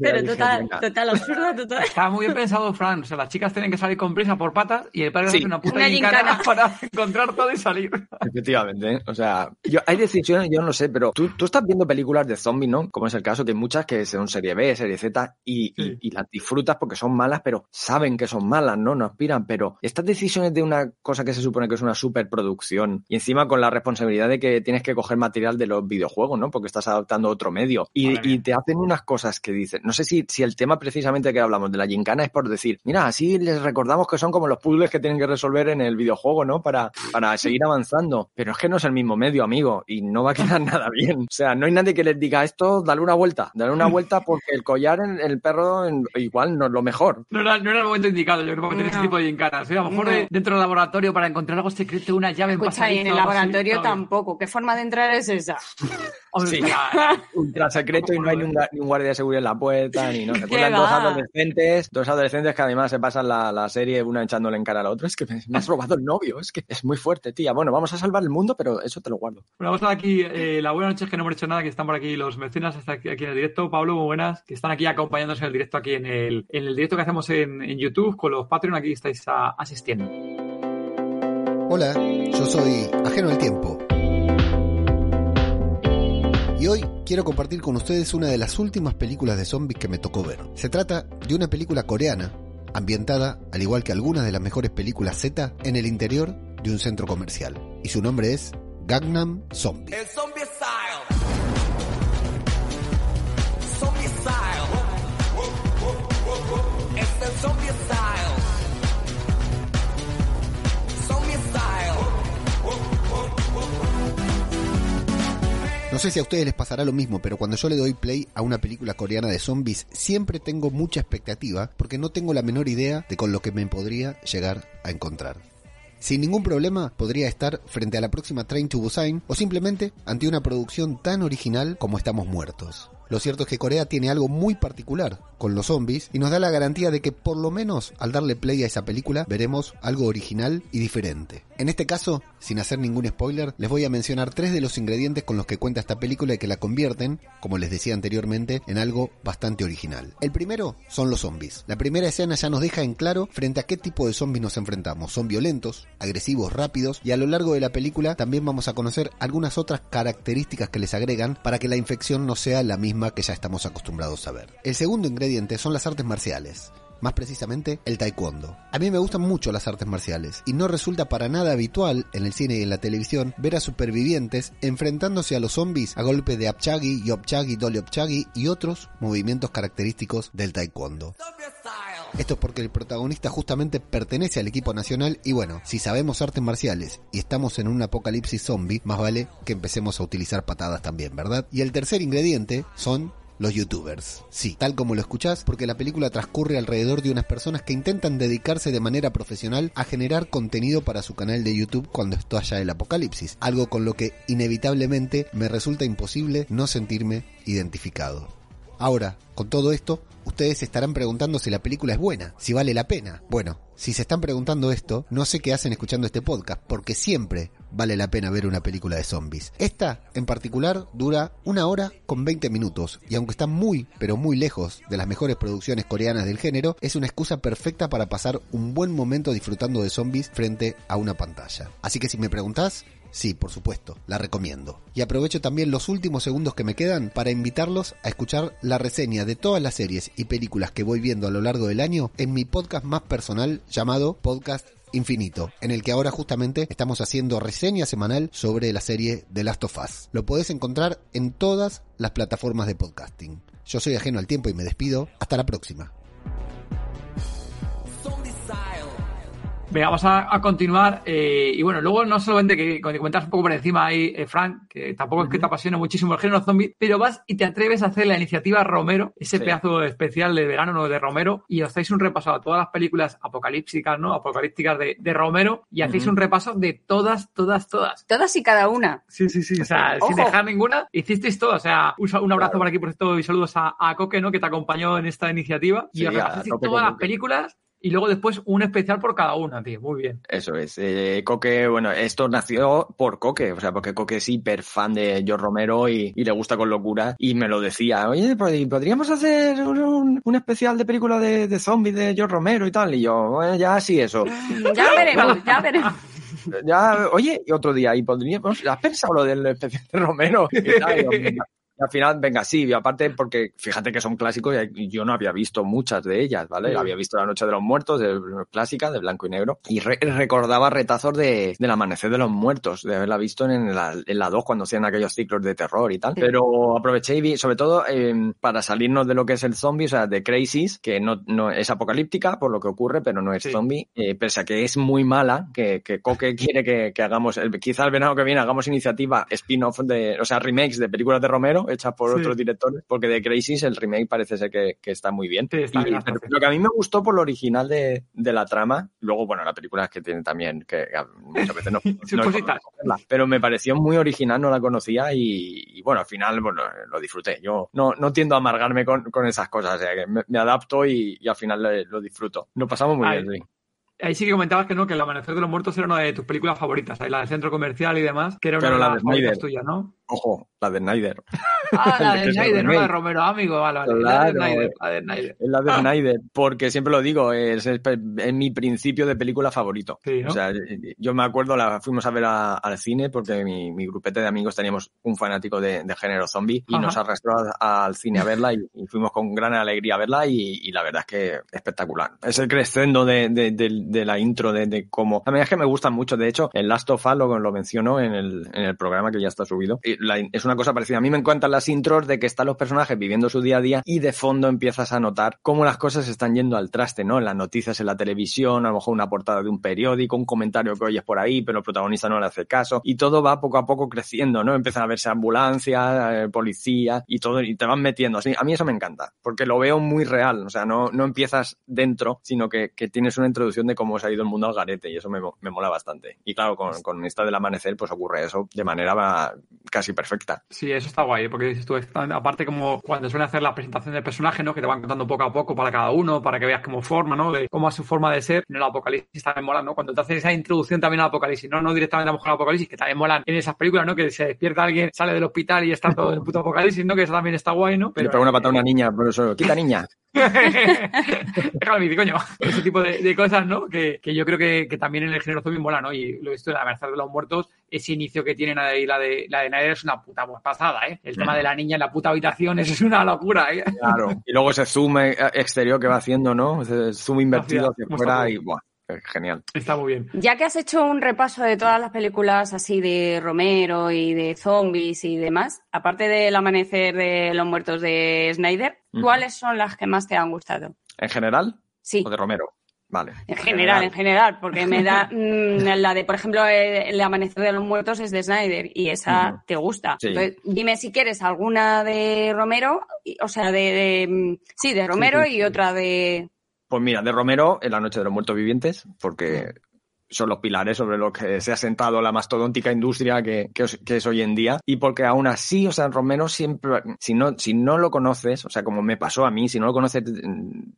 S2: pero total, total, absurdo, total.
S3: Estaba muy bien pensado, Fran. O sea, las chicas tienen que salir con prisa por patas y el padre hace una puta gincana para encontrar todo y salir.
S1: Efectivamente. ¿eh? O sea, yo, hay decisiones, yo no sé, pero tú, tú estás viendo películas de zombies, ¿no? Como es el caso que hay muchas que son serie B, serie Z y, y, las disfrutas porque son malas, pero saben que son malas, ¿no? No aspiran. Pero estas decisiones de una cosa que se supone que es una superproducción y encima con la responsabilidad de que tienes que coger material de los videojuegos, ¿no? Porque estás adaptando otro medio y, y te hacen unas cosas que dices, no sé si, si el tema precisamente que hablamos de la gincana es por decir, mira, así les recordamos que son como los puzzles que tienen que resolver en el videojuego, ¿no? Para, para seguir avanzando. Pero es que no es el mismo medio, amigo, y no va a quedar (laughs) nada bien. O sea, no hay nadie que les diga esto, dale una vuelta, dale una vuelta porque el collar en el perro igual no es lo mejor.
S3: No era, no era el momento indicado, yo creo que tener ese tipo de gincanas. A lo mejor dentro del laboratorio para encontrar algo secreto, una llave en
S2: Escucha, y en el laboratorio tampoco. ¿Qué forma de entrar es esa?
S1: Sí, (laughs) ultra secreto y no hay ni un, ni un guardia de seguridad en la puerta, ni no. Recuerdan (laughs) dos adolescentes, dos adolescentes que además se pasan la, la, serie una echándole en cara a la otra. Es que me, has (laughs) robado el novio, es que es muy fuerte, tía. Bueno, vamos a salvar el mundo, pero eso te lo guardo.
S3: Bueno, vamos a aquí, eh, la buena noche es que no hemos hecho nada, que están por aquí los mecenas hasta aquí, aquí, en el directo. Pablo, muy buenas, que están aquí acompañándonos en el directo aquí en el, en el directo que hacemos en, en YouTube con los Patreon, aquí estáis asistiendo.
S4: Hola, yo soy Ajeno al Tiempo quiero compartir con ustedes una de las últimas películas de zombies que me tocó ver. Se trata de una película coreana, ambientada, al igual que algunas de las mejores películas Z, en el interior de un centro comercial. Y su nombre es Gangnam Zombie. No sé si a ustedes les pasará lo mismo, pero cuando yo le doy play a una película coreana de zombies, siempre tengo mucha expectativa porque no tengo la menor idea de con lo que me podría llegar a encontrar. Sin ningún problema podría estar frente a la próxima Train to Busan o simplemente ante una producción tan original como Estamos Muertos. Lo cierto es que Corea tiene algo muy particular con los zombies y nos da la garantía de que por lo menos al darle play a esa película veremos algo original y diferente. En este caso, sin hacer ningún spoiler, les voy a mencionar tres de los ingredientes con los que cuenta esta película y que la convierten, como les decía anteriormente, en algo bastante original. El primero son los zombies. La primera escena ya nos deja en claro frente a qué tipo de zombies nos enfrentamos. Son violentos, agresivos, rápidos y a lo largo de la película también vamos a conocer algunas otras características que les agregan para que la infección no sea la misma que ya estamos acostumbrados a ver. El segundo ingrediente son las artes marciales más precisamente el taekwondo. A mí me gustan mucho las artes marciales y no resulta para nada habitual en el cine y en la televisión ver a supervivientes enfrentándose a los zombies a golpe de apchagi, yopchagi, doliopchagi y otros movimientos característicos del taekwondo. Esto es porque el protagonista justamente pertenece al equipo nacional y bueno, si sabemos artes marciales y estamos en un apocalipsis zombie, más vale que empecemos a utilizar patadas también, ¿verdad? Y el tercer ingrediente son los youtubers. Sí, tal como lo escuchás, porque la película transcurre alrededor de unas personas que intentan dedicarse de manera profesional a generar contenido para su canal de YouTube cuando estalla el apocalipsis, algo con lo que inevitablemente me resulta imposible no sentirme identificado. Ahora, con todo esto, ustedes estarán preguntando si la película es buena, si vale la pena. Bueno, si se están preguntando esto, no sé qué hacen escuchando este podcast, porque siempre vale la pena ver una película de zombies. Esta, en particular, dura una hora con 20 minutos, y aunque está muy, pero muy lejos de las mejores producciones coreanas del género, es una excusa perfecta para pasar un buen momento disfrutando de zombies frente a una pantalla. Así que si me preguntás, Sí, por supuesto, la recomiendo. Y aprovecho también los últimos segundos que me quedan para invitarlos a escuchar la reseña de todas las series y películas que voy viendo a lo largo del año en mi podcast más personal llamado Podcast Infinito, en el que ahora justamente estamos haciendo reseña semanal sobre la serie The Last of Us. Lo podés encontrar en todas las plataformas de podcasting. Yo soy ajeno al tiempo y me despido. Hasta la próxima.
S3: Venga, vamos a, continuar. Eh, y bueno, luego no solamente que, comentas un poco por encima ahí, eh, Frank, que tampoco es que te apasione muchísimo el género zombie, pero vas y te atreves a hacer la iniciativa Romero, ese pedazo especial de verano ¿no? de Romero, y os hacéis un repaso a todas las películas apocalípticas, ¿no? Apocalípticas de, de Romero, y hacéis un repaso de todas, todas, todas.
S2: Todas y cada una.
S3: Sí, sí, sí. O sea, sin dejar ninguna, hicisteis todo. O sea, un, abrazo por aquí, por esto, y saludos a, a Coque, ¿no? Que te acompañó en esta iniciativa. y os todas las películas y luego después un especial por cada una, tío. Muy bien.
S1: Eso es. Eh, Coque, bueno, esto nació por Coque, o sea, porque Coque es hiper fan de George Romero y, le gusta con locura. Y me lo decía, oye, podríamos hacer un, especial de película de, zombies de George Romero y tal. Y yo, bueno, ya sí, eso.
S2: ya (laughs) veremos, ya veremos.
S1: Ya, oye, y otro día, y podríamos, ¿has pensado lo del especial de Romero? Al final, venga, sí, aparte porque fíjate que son clásicos y yo no había visto muchas de ellas, ¿vale? Había visto La Noche de los Muertos, de, clásica, de blanco y negro, y recordaba retazos de, del Amanecer de los Muertos, de haberla visto en la, en la 2 cuando hacían aquellos ciclos de terror y tal. Pero aproveché y vi, sobre todo em, para salirnos de lo que es el zombie, o sea, de Crisis, que no, no es apocalíptica por lo que ocurre, pero no es zombie, eh, pese a que es muy mala, que, que Coque (laughs) quiere que, que hagamos, el, quizá el verano que viene hagamos iniciativa spin-off de, o sea, remakes de películas de Romero, hecha por otros directores, porque de Crisis el remake parece ser que, que está muy bien. lo que a mí me gustó por lo original de, de, la trama, luego, bueno, la película es que tiene también, que muchas veces no, (laughs) no pero me pareció muy original, no la conocía y, bueno, al final bueno, lo disfruté. Yo no, no tiendo a amargarme con, con esas cosas, o sea, que me, adapto y, al final lo disfruto. Lo pasamos muy bien, sí.
S3: Ahí sí que comentabas que no, que El Amanecer de los Muertos era una de tus películas favoritas, ahí la del centro comercial y demás, que era una de las favoritas tuyas, ¿no?
S1: Ojo, la de Snyder.
S3: Ah, (laughs) la de Snyder, no la de Romero, amigo. Vale, vale. la de Snyder. La de Snyder,
S1: es la de ah. Snyder porque siempre lo digo, es, es, mi principio de película favorito. O sea, yo me acuerdo, la fuimos a ver al cine porque mi, mi, grupete de amigos teníamos un fanático de, de género zombie y nos arrastró al cine a verla y, fuimos con gran alegría a verla y, y, la verdad es que espectacular. Es el crescendo de, de, de la intro, de, cómo... La verdad es que me gustan mucho. De hecho, el Last of Us lo, lo mencionó en el, en el programa que ya está subido. Y es una cosa parecida. A mí me encantan las intros de que están los personajes viviendo su día a día y de fondo empiezas a notar cómo las cosas están yendo al traste, ¿no? Las noticias, en la televisión, a lo mejor una portada de un periódico, un comentario que oyes por ahí, pero el protagonista no le hace caso. Y todo va poco a poco creciendo, ¿no? Empiezan a verse ambulancias, eh, policías y todo, y te van metiendo. Así, a mí eso me encanta, porque lo veo muy real. O sea, no, no empiezas dentro, sino que, que tienes una introducción de cómo se ha ido el mundo al garete y eso me, me mola bastante. Y claro, con, con esta del amanecer, pues ocurre eso de manera casi casi perfecta.
S3: Sí, eso está guay, porque dices tú, aparte como cuando suelen hacer la presentación del personaje, ¿no? Que te van contando poco a poco para cada uno, para que veas cómo forma, ¿no? De cómo es su forma de ser. En el apocalipsis también mola, ¿no? Cuando te hacen esa introducción también al apocalipsis, no, no directamente a lo mejor al apocalipsis, que también molan en esas películas, ¿no? Que se despierta alguien, sale del hospital y está todo en el puto apocalipsis, ¿no? Que eso también está guay, ¿no?
S1: Pero, Le pega una patada a una niña, por eso, quita niña. (laughs)
S3: Déjame, coño. Ese tipo de, cosas, ¿no? Que, yo creo que, también en el género zombie mola, ¿no? Y lo he visto en La Amenaza de los Muertos, ese inicio que tienen ahí, la de la de Nader es una puta pasada, ¿eh? El tema de la niña en la puta habitación, es (laughs) una locura, ¿eh?
S1: Claro. Y luego ese zoom exterior que va haciendo, ¿no? Ese zoom invertido hacia afuera y, buah, genial.
S3: Está muy bien.
S2: Ya que has hecho un repaso de todas las películas así de Romero y de zombies y demás, aparte del amanecer de los muertos de Snyder, ¿cuáles son las que más te han gustado?
S1: ¿En general?
S2: Sí.
S1: ¿O de Romero? Vale.
S2: En general, en general, porque me da (laughs) mm, la de, por ejemplo, el, amanecer de los muertos es de Snyder y esa te gusta. Entonces, dime si quieres alguna de Romero, o sea, de, mm, sí, de Romero y otra de
S1: pues mira, de Romero, en la noche de los muertos vivientes, porque son los pilares sobre los que se ha sentado la mastodóntica industria que, es hoy en día. Y porque aún así, o sea, Romero siempre, si no, si no lo conoces, o sea, como me pasó a mí, si no lo conoces,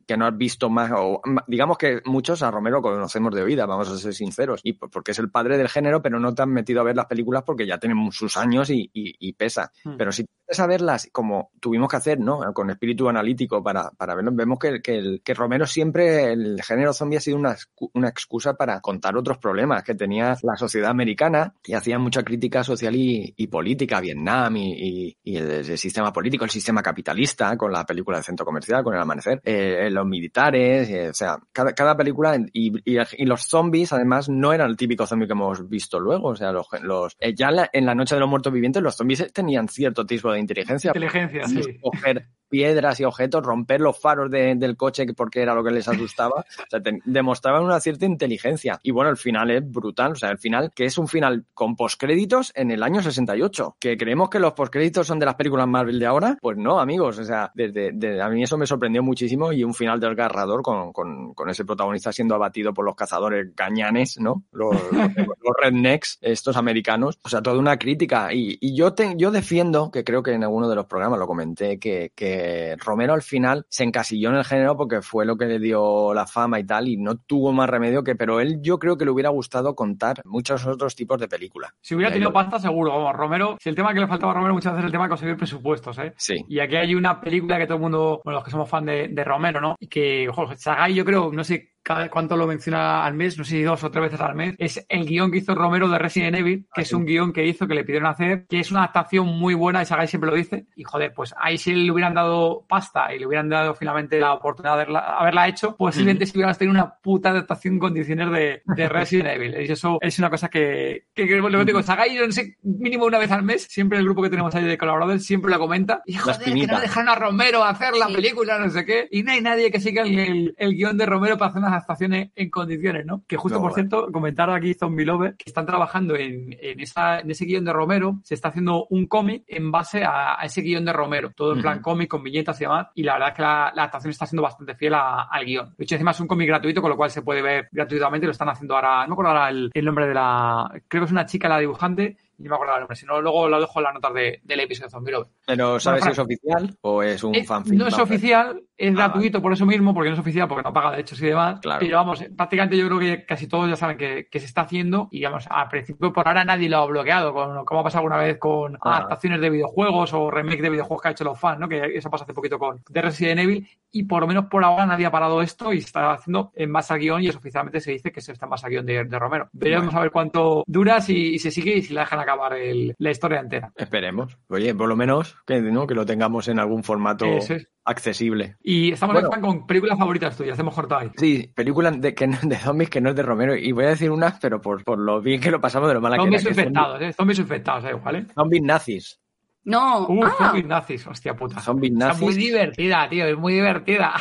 S1: que no has visto más, o digamos que muchos a Romero conocemos de oída, vamos a ser sinceros, y porque es el padre del género, pero no te han metido a ver las películas porque ya tienen sus años y, pesa. Hmm. Pero si a verlas como tuvimos que hacer, ¿no? Con espíritu analítico para, para verlo, vemos que, que, que Romero siempre, el género zombie ha sido una, una excusa para contar otros problemas que tenía la sociedad americana y hacía mucha crítica social y, política a Vietnam y, el, sistema político, el sistema capitalista, con la película de Centro Comercial, con El Amanecer, eh, los militares, eh, o sea, cada, cada película y, los zombies además no eran el típico zombie que hemos visto luego, o sea, los, los eh, ya en la, Noche de los Muertos Vivientes los zombies tenían cierto tipo de inteligencia.
S3: Inteligencia, sí
S1: piedras y objetos, romper los faros del coche porque era lo que les asustaba. O sea, demostraban una cierta inteligencia. Y bueno, el final es brutal. O sea, el final, que es un final con postcréditos en el año 68. Que creemos que los postcréditos son de las películas Marvel de ahora. Pues no, amigos. O sea, desde, a mí eso me sorprendió muchísimo y un final desgarrador con, con, ese protagonista siendo abatido por los cazadores gañanes, ¿no? Los, rednecks, estos americanos. O sea, toda una crítica. Y, y yo, te, yo defiendo, que creo que en alguno de los programas lo comenté, que, que Romero al final se encasilló en el género porque fue lo que le dio la fama y tal, y no tuvo más remedio que, pero él yo creo que le hubiera gustado contar muchos otros tipos de películas.
S3: Si hubiera tenido pasta, seguro, vamos, Romero, si el tema que le faltaba a Romero muchas veces es el tema de conseguir presupuestos, ¿eh?
S1: Sí.
S3: Y aquí hay una película que todo el mundo, bueno, los que somos fan de, Romero, ¿no? Y que, ojo, Sagai yo creo, no sé cada cuánto lo menciona al mes, no sé si dos o tres veces al mes, es el guion que hizo Romero de Resident Evil, que ah, es un guion que hizo, que le pidieron hacer, que es una adaptación muy buena, y Sagai siempre lo dice, y joder, pues ahí si le hubieran dado pasta y le hubieran dado finalmente la oportunidad de haberla, hecho, posiblemente si hubieras tenido una puta adaptación en condiciones de, Resident (laughs) Evil. Y eso es una cosa que, que, que lo que digo, Sagai, no sé, mínimo una vez al mes, siempre el grupo que tenemos ahí de colaboradores siempre lo comenta, y joder, que no dejaron a Romero hacer la película, no sé qué, y no hay nadie que siga el, el, guion de Romero para hacer unas adaptaciones en condiciones, ¿no? Que justo, por cierto, comentar aquí Zombie Lover, que están trabajando en, en, esa, en ese guion de Romero, se está haciendo un cómic en base a, ese guion de Romero, todo en plan cómic, con viñetas y demás, y la verdad es que la, adaptación está siendo bastante fiel al guion. De hecho, encima es un cómic gratuito, con lo cual se puede ver gratuitamente, lo están haciendo ahora, no me acuerdo ahora el, el nombre de la, creo que es una chica la dibujante, y me acuerdo el nombre, si no, luego lo dejo en las notas de, del episodio de Zombie Lover.
S1: Pero ¿sabes si es oficial o es un fanfic?
S3: No es oficial, es ah, gratuito por eso mismo, porque no es oficial, porque no paga derechos y demás. Pero vamos, prácticamente yo creo que casi todos ya saben que, se está haciendo y vamos, al principio por ahora nadie lo ha bloqueado, con, como ha pasado alguna vez con ah. adaptaciones de videojuegos o remake de videojuegos que ha hecho los fans, ¿no? Que eso pasa hace poquito con The Resident Evil y por lo menos por ahora nadie ha parado esto y se está haciendo en base al guion y eso oficialmente se dice que se está en base al guion de, Romero. Veremos a ver cuánto dura, si, se sigue y si la dejan acabar la historia entera.
S1: Esperemos. Oye, por lo menos que, ¿no? que lo tengamos en algún formato accesible.
S3: Y estamos bueno, con películas favoritas tuyas, hemos cortado ahí.
S1: Sí, películas de, que, de zombies que no es de Romero. Y voy a decir unas, pero por, por lo bien que lo pasamos de lo mala
S3: zombies que infectados, ¿eh? Zombies infectados, ¿eh?
S1: Zombies nazis.
S2: No.
S3: Uh, ah. Zombies nazis, hostia puta.
S1: Zombies nazis.
S3: Es muy divertida, tío, es muy divertida.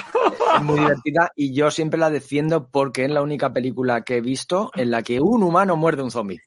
S1: Es muy divertida y yo siempre la defiendo porque es la única película que he visto en la que un humano muerde un zombie.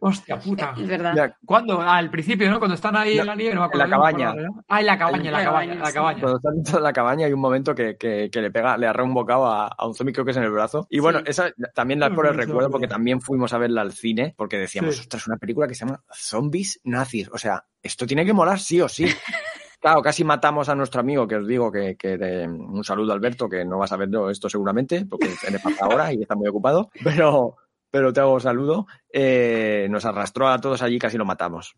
S3: Hostia puta.
S2: Es verdad.
S3: ¿Cuándo? Ah, al principio, ¿no? Cuando están ahí en la nieve, no me acuerdo.
S1: En la cabaña.
S3: Ah, en la cabaña, en la cabaña, en la cabaña.
S1: Cuando están dentro de la cabaña hay un momento que, que, que le pega, le agarra un bocado a, a, un zombie, creo que es en el brazo. Y bueno,
S2: Sí.
S1: esa también la por el recuerdo, porque también fuimos a verla al cine, porque decíamos,
S3: Sí.
S1: ostras, una película que se llama Zombies Nazis. O sea, esto tiene que molar sí o sí. (laughs) Claro, casi matamos a nuestro amigo, que os digo que, que de- un saludo Alberto, que no vas a ver esto seguramente, porque tiene pasa ahora y está muy ocupado, pero, pero te hago saludo. Eh, nos arrastró a todos allí, casi lo matamos.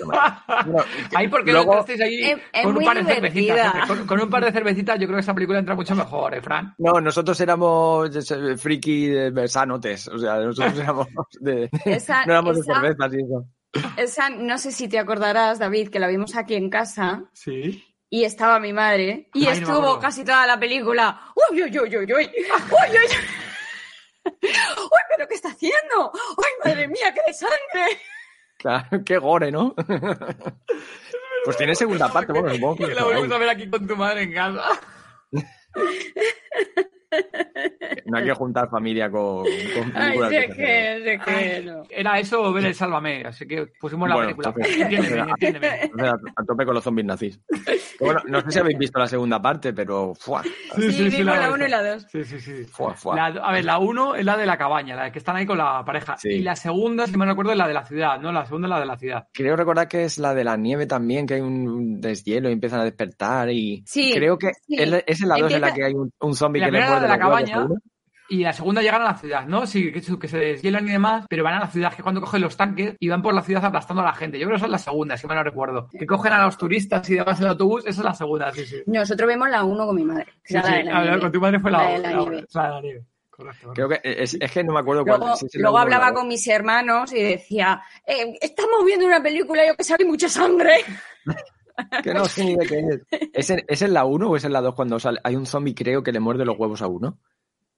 S1: Lo (laughs)
S3: Ahí porque
S1: luego-
S3: no entrasteis ahí
S2: Es- es
S3: con un par de cervecitas. Con, con un par de cervecitas yo creo que esa película entra mucho mejor, ¿eh, Fran?
S1: No, nosotros éramos friki de sanotes, o sea, nosotros (laughs) éramos de,
S2: Esa-
S1: no éramos de cervezas y eso.
S2: Esa, no sé si te acordarás, David, que la vimos aquí en casa
S3: Sí.
S2: y estaba mi madre y
S3: Ay,
S2: estuvo casi toda la película. ¡Uy, uy, uy, uy, uy! ¡Uy, uy, uy! ¡Uy, pero qué está haciendo! ¡Ay, madre mía, qué de sangre!
S1: Claro, qué gore, ¿no? Pues tiene segunda parte, bueno, supongo que
S3: Que la volvemos a ver aquí con tu madre en casa. (laughs)
S1: no hay que juntar familia con, con
S2: Ay,
S1: películas
S2: sé
S1: de
S2: que, sé que no.
S3: Era eso o ver el Sálvame, así que pusimos la
S1: Bueno,
S3: película.
S1: entonces-
S3: Entiéndeme,
S1: entonces-
S3: entiéndeme.
S1: A tope con los zombies nazis. Bueno, no sé si habéis visto la segunda parte, pero ¡fua!
S2: Sí, vimos la
S3: he
S2: 1 y la 2.
S3: Sí, sí, sí. La- a ver, la uno es la de la cabaña, la que están ahí con la pareja.
S1: Sí.
S3: Y la segunda, si me recuerdo, es la de la ciudad, ¿no? La segunda es la de la ciudad.
S1: Creo recordar que es la de la nieve también, que hay un deshielo y empiezan a despertar y...
S2: Sí,
S1: Creo que
S2: sí.
S1: es, es en la 2 en la que hay un, un zombie
S3: La
S1: que le muerde
S3: de la cabaña. Y la segunda llegan a la ciudad, ¿no? Sí, que, que se deshielan y demás, pero van a la ciudad, que cuando cogen los tanques y van por la ciudad aplastando a la gente. Yo creo que esa es la segunda, si me lo recuerdo. Que cogen a los turistas y demás en el autobús, esa es la segunda, sí, sí.
S2: Nosotros vemos la 1 con mi madre.
S3: Sí,
S2: era
S3: sí.
S2: la de la
S3: A ver,
S2: nieve.
S3: con tu madre fue la,
S2: La de la
S3: la-
S2: nieve.
S3: la de la nieve. Correcto.
S1: Creo que es, es que no me acuerdo cuál
S2: Luego,
S1: si es la
S2: luego
S1: uno
S2: hablaba con mis hermanos y decía, eh, estamos viendo una película, yo que sé, hay mucha sangre. (laughs)
S1: Que no sé ni de qué es. ¿Es en, ¿Es en la 1 o es en la 2 cuando sale? Hay un zombie, creo, que le muerde los huevos a uno.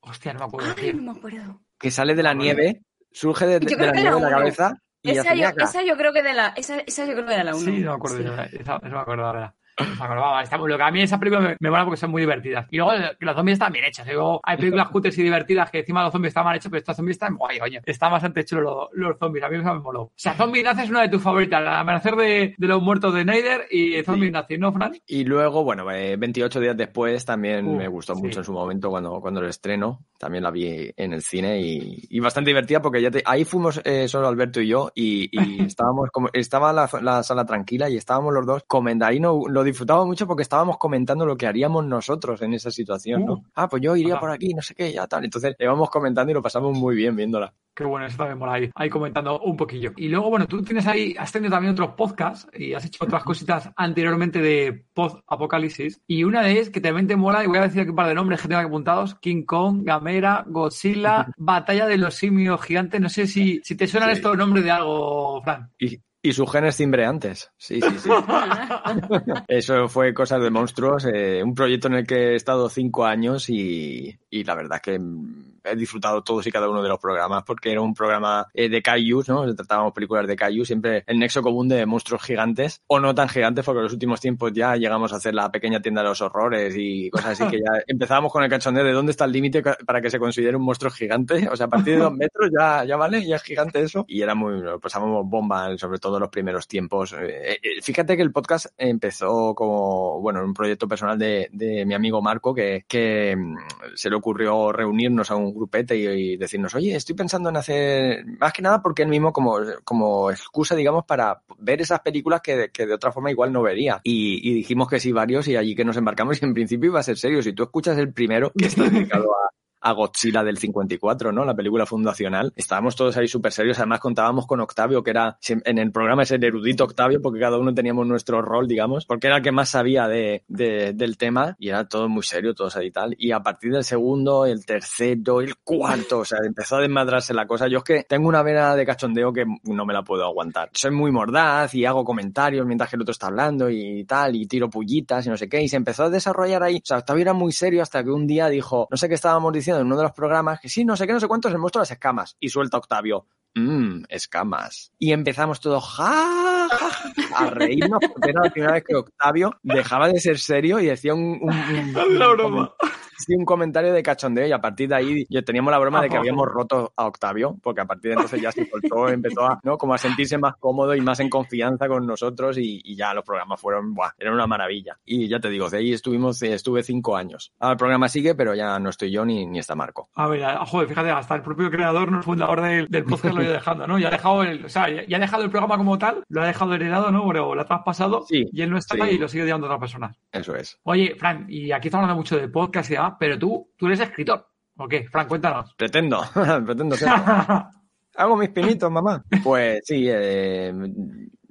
S3: Hostia, no me acuerdo.
S2: Ay,
S3: tío.
S2: no me acuerdo.
S1: Que sale de la nieve, surge de, de la nieve
S2: era
S1: en la
S2: uno.
S1: cabeza y
S2: Esa yo, esa yo creo que de la, esa, esa yo creo que de la 1.
S3: Sí, no me acuerdo. yo, Esa, esa me acuerdo ahora. Está muy loca. A mí esa película me, me mola porque son muy divertidas. Y luego que los zombies están bien hechos. Y luego hay películas cutres y divertidas que encima los zombies están mal hechos, pero estos zombies están guay, oye. Están bastante chulos los, los zombies. A mí eso me moló. O sea, Zombie Nazi es una de tus favoritas. El amanecer de, de los muertos de Snyder y Zombie Nazi, ¿no, Fran?
S1: Y luego, bueno, eh, 28 días después también
S3: Uh,
S1: me gustó
S3: sí.
S1: mucho en su momento cuando, cuando lo estreno. También la vi en el cine y, y bastante divertida porque ya te- ahí fuimos eh, solo Alberto y yo y, y (laughs) estábamos como, estaba la, la sala tranquila y estábamos los dos comentando. Ahí no, lo disfrutaba mucho porque estábamos comentando lo que haríamos nosotros en esa situación, ¿no?
S3: Uh.
S1: Ah, pues yo iría por aquí, no sé qué, ya tal. Entonces íbamos comentando y lo pasamos muy bien viéndola.
S3: Qué bueno, eso también mola ahí, ahí comentando un poquillo. Y luego, bueno, tú tienes ahí, has tenido también otros podcasts y has hecho otras cositas anteriormente de post-apocalipsis. Y una de ellas que también te mola, y voy a decir aquí un par de nombres que tengo aquí apuntados: King Kong, Gamera, Godzilla, Batalla de los Simios Gigantes. No sé si, si te suenan
S1: Sí.
S3: estos nombres de algo, Fran.
S1: Y, y sus genes cimbreantes. Sí, sí, sí. (laughs) Eso fue Cosas de Monstruos, eh, un proyecto en el que he estado cinco años y, y la verdad que mm, he disfrutado todos y cada uno de los programas porque era un programa eh, de Kaijus, ¿no? Tratábamos películas de Kaiju, siempre el nexo común de monstruos gigantes o no tan gigantes porque en los últimos tiempos ya llegamos a hacer la pequeña tienda de los horrores y cosas así que ya (laughs) empezábamos con el cachondeo de dónde está el límite para que se considere un monstruo gigante. O sea, a partir de dos metros ya, ya vale, ya es gigante eso. Y era muy, pasábamos bomba, sobre todo los primeros tiempos. Eh, eh, fíjate que el podcast empezó como, bueno, un proyecto personal de, de mi amigo Marco que, que mm, se le ocurrió reunirnos a un grupete y, y decirnos, oye, estoy pensando en hacer, más que nada porque él mismo como, como excusa, digamos, para ver esas películas que, que de otra forma igual no vería. Y, y dijimos que sí varios y allí que nos embarcamos y en principio iba a ser serio. Si tú escuchas el primero, que está dedicado a, a Godzilla del 54, ¿no? La película fundacional. Estábamos todos ahí súper serios. Además, contábamos con Octavio, que era en el programa es el erudito Octavio, porque cada uno teníamos nuestro rol, digamos, porque era el que más sabía de, de- del tema y era todo muy serio, todos ahí y tal. Y a partir del segundo, el tercero, el cuarto, o sea, empezó a desmadrarse la cosa. Yo es que tengo una vena de cachondeo que no me la puedo aguantar. Soy muy mordaz y hago comentarios mientras que el otro está hablando y tal, y tiro pullitas y no sé qué. Y se empezó a desarrollar ahí. O sea, Octavio era muy serio hasta que un día dijo, no sé qué estábamos diciendo en uno de los programas, que sí, no sé qué, no sé cuántos, el monstruo de las escamas. Y suelta Octavio. Mmm, escamas. Y empezamos todos ja, ja, ja, a reírnos porque era la primera vez que Octavio dejaba de ser serio y decía un, un- un- (laughs)
S3: La broma.
S1: Sí, un comentario de cachondeo y a partir de ahí yo teníamos la broma de que habíamos roto a Octavio, porque a partir de entonces ya se soltó, (laughs) empezó a, ¿no? Como a sentirse más cómodo y más en confianza con nosotros y, ya los programas fueron, buah, eran una maravilla. Y ya te digo, de ahí estuvimos, eh, estuve cinco años. Ahora el programa sigue, pero ya no estoy yo ni, ni está Marco.
S3: A ver, joder, fíjate, hasta el propio creador, no fundador del, del podcast lo ha dejando, ¿no? Ya ha dejado el, o sea, ya ha dejado el programa como tal, lo ha dejado heredado, ¿no? Pero lo ha traspasado y él no está y lo sigue llevando a otra persona.
S1: Eso es.
S3: Oye, Frank, y aquí estamos hablando mucho de podcast y demás, pero tú, tú eres escritor. ¿O qué? Frank, cuéntanos.
S1: Pretendo, (laughs) pretendo ser. (laughs) Hago mis pinitos, mamá. Pues sí, eh,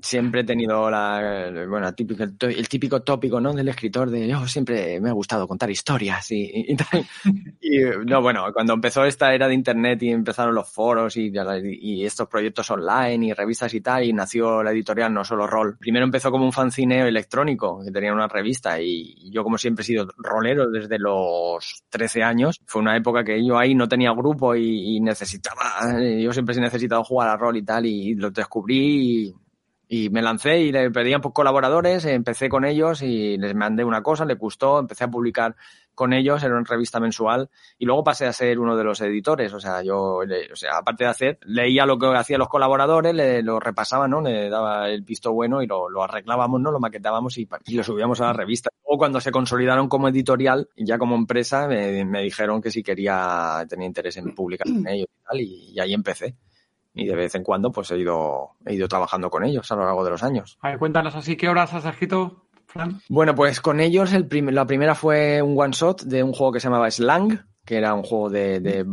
S1: siempre he tenido la, bueno, típico, el típico tópico, ¿no? Del escritor de, yo siempre me ha gustado contar historias y, y, (laughs) y, no, bueno, cuando empezó esta era de internet y empezaron los foros y, y, estos proyectos online y revistas y tal, y nació la editorial No Solo Rol. Primero empezó como un fancineo electrónico, que tenía una revista y yo como siempre he sido rolero desde los 13 años. Fue una época que yo ahí no tenía grupo y, necesitaba, yo siempre he necesitado jugar a rol y tal y lo descubrí y me lancé y le pedían por colaboradores, empecé con ellos y les mandé una cosa, le gustó, empecé a publicar con ellos, era una revista mensual y luego pasé a ser uno de los editores, o sea, yo, o sea, aparte de hacer, leía lo que hacían los colaboradores, le, lo repasaba, ¿no? Le daba el visto bueno y lo, lo arreglábamos, ¿no? Lo maquetábamos y, y, lo subíamos a la revista. Luego cuando se consolidaron como editorial, ya como empresa, me, me dijeron que si quería, tenía interés en publicar con ellos y tal, y, y ahí empecé y de vez en cuando pues he ido, he ido trabajando con ellos a lo largo de los años.
S3: A ver, cuéntanos así, ¿qué horas has escrito, Fran?
S1: Bueno, pues con ellos el la primera fue un one shot de un juego que se llamaba Slang, que era un juego de, de,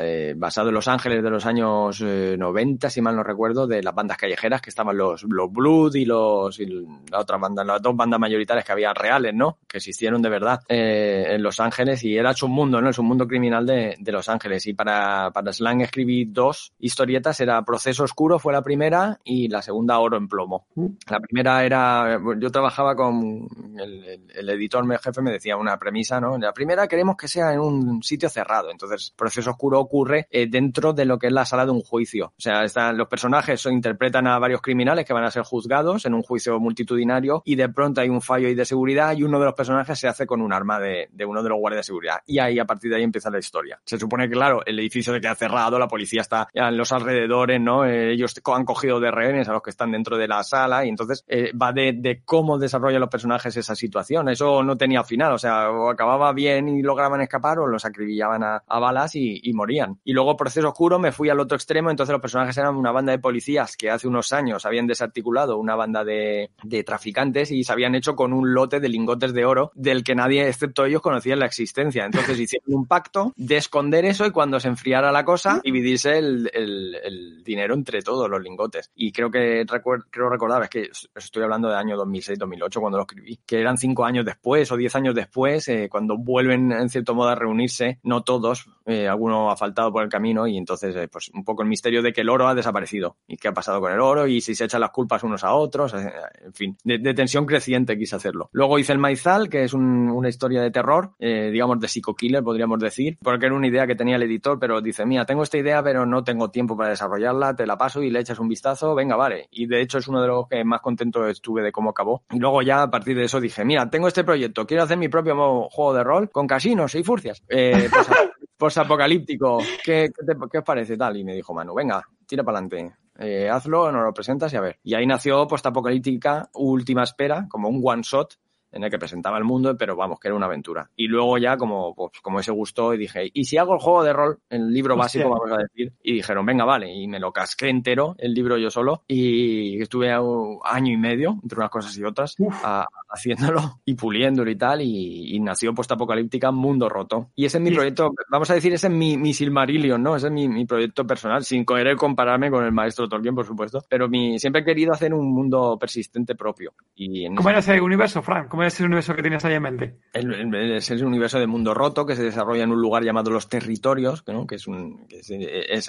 S1: eh, basado en Los Ángeles de los años 90, eh, si mal no recuerdo, de las bandas callejeras, que estaban los, los Blood y los y la otra banda, las dos bandas mayoritarias que había reales, ¿no? Que existieron de verdad eh, en Los Ángeles y era su mundo, ¿no? Es un mundo criminal de, de Los Ángeles. Y para, para Slang escribí dos historietas, era Proceso Oscuro fue la primera y la segunda Oro en Plomo. La primera era, yo trabajaba con el, el, el editor mi jefe, me decía una premisa, ¿no? La primera queremos que sea en un sitio cerrado. Entonces, proceso oscuro ocurre eh, dentro de lo que es la sala de un juicio. O sea, están, los personajes interpretan a varios criminales que van a ser juzgados en un juicio multitudinario y de pronto hay un fallo ahí de seguridad y uno de los personajes se hace con un arma de, de uno de los guardias de seguridad. Y ahí, a partir de ahí, empieza la historia. Se supone que, claro, el edificio se queda cerrado, la policía está en los alrededores, ¿no? Eh, ellos han cogido de rehenes a los que están dentro de la sala y entonces eh, va de, de cómo desarrollan los personajes esa situación. Eso no tenía final, o sea, o acababa bien y lograban escapar o los acribillaban acribillaban a, balas y, morían. Y luego, proceso oscuro, me fui al otro extremo, entonces los personajes eran una banda de policías que hace unos años habían desarticulado una banda de, traficantes y se habían hecho con un lote de lingotes de oro del que nadie, excepto ellos, conocía la existencia. Entonces hicieron un pacto de esconder eso y cuando se enfriara la cosa, dividirse el, dinero entre todos los lingotes. Y creo que creo recordar, es que estoy hablando de año 2006-2008 cuando lo escribí, que eran cinco años después o diez años después, eh, cuando vuelven en cierto modo a reunirse, no todos, eh, alguno ha faltado por el camino y entonces eh, pues un poco el misterio de que el oro ha desaparecido y qué ha pasado con el oro y si se echan las culpas unos a otros, eh, en fin, de, tensión creciente quise hacerlo. Luego hice el Maizal, que es una historia de terror, digamos de psico-killer podríamos decir, porque era una idea que tenía el editor, pero dice, mira, tengo esta idea pero no tengo tiempo para desarrollarla, te la paso y le echas un vistazo, venga, vale. Y de hecho es uno de los que más contento estuve de cómo acabó. Y luego ya a partir de eso dije, mira, tengo este proyecto, quiero hacer mi propio juego de rol con casinos y furcias. Eh, pues, posapocalíptico, ¿qué, qué, ¿qué, os parece tal? Y me dijo Manu, venga, tira para adelante. Eh, hazlo, nos lo presentas y a ver. Y ahí nació Postapocalíptica Última Espera, como un one shot en el que presentaba el mundo, pero vamos, que era una aventura. Y luego ya como, pues, como ese gustó y dije, ¿y si hago el juego de rol, el libro básico, vamos a decir? Y dijeron, venga, vale, y me lo casqué entero, el libro yo solo, y estuve un año y medio, entre unas cosas y otras, a, haciéndolo (laughs) y puliéndolo y tal, y, y nació Postapocalíptica Mundo Roto. Y ese es mi proyecto, vamos a decir, ese es mi, mi Silmarillion, ¿no? Ese es mi, mi, proyecto personal, sin querer compararme con el maestro Tolkien, por supuesto, pero mi, siempre he querido hacer un mundo persistente propio. Y
S3: ¿Cómo era ese universo, Frank? ¿Cómo es el universo que tienes ahí en mente?
S1: El, es el universo de mundo roto que se desarrolla en un lugar llamado Los Territorios, ¿no? que, es un,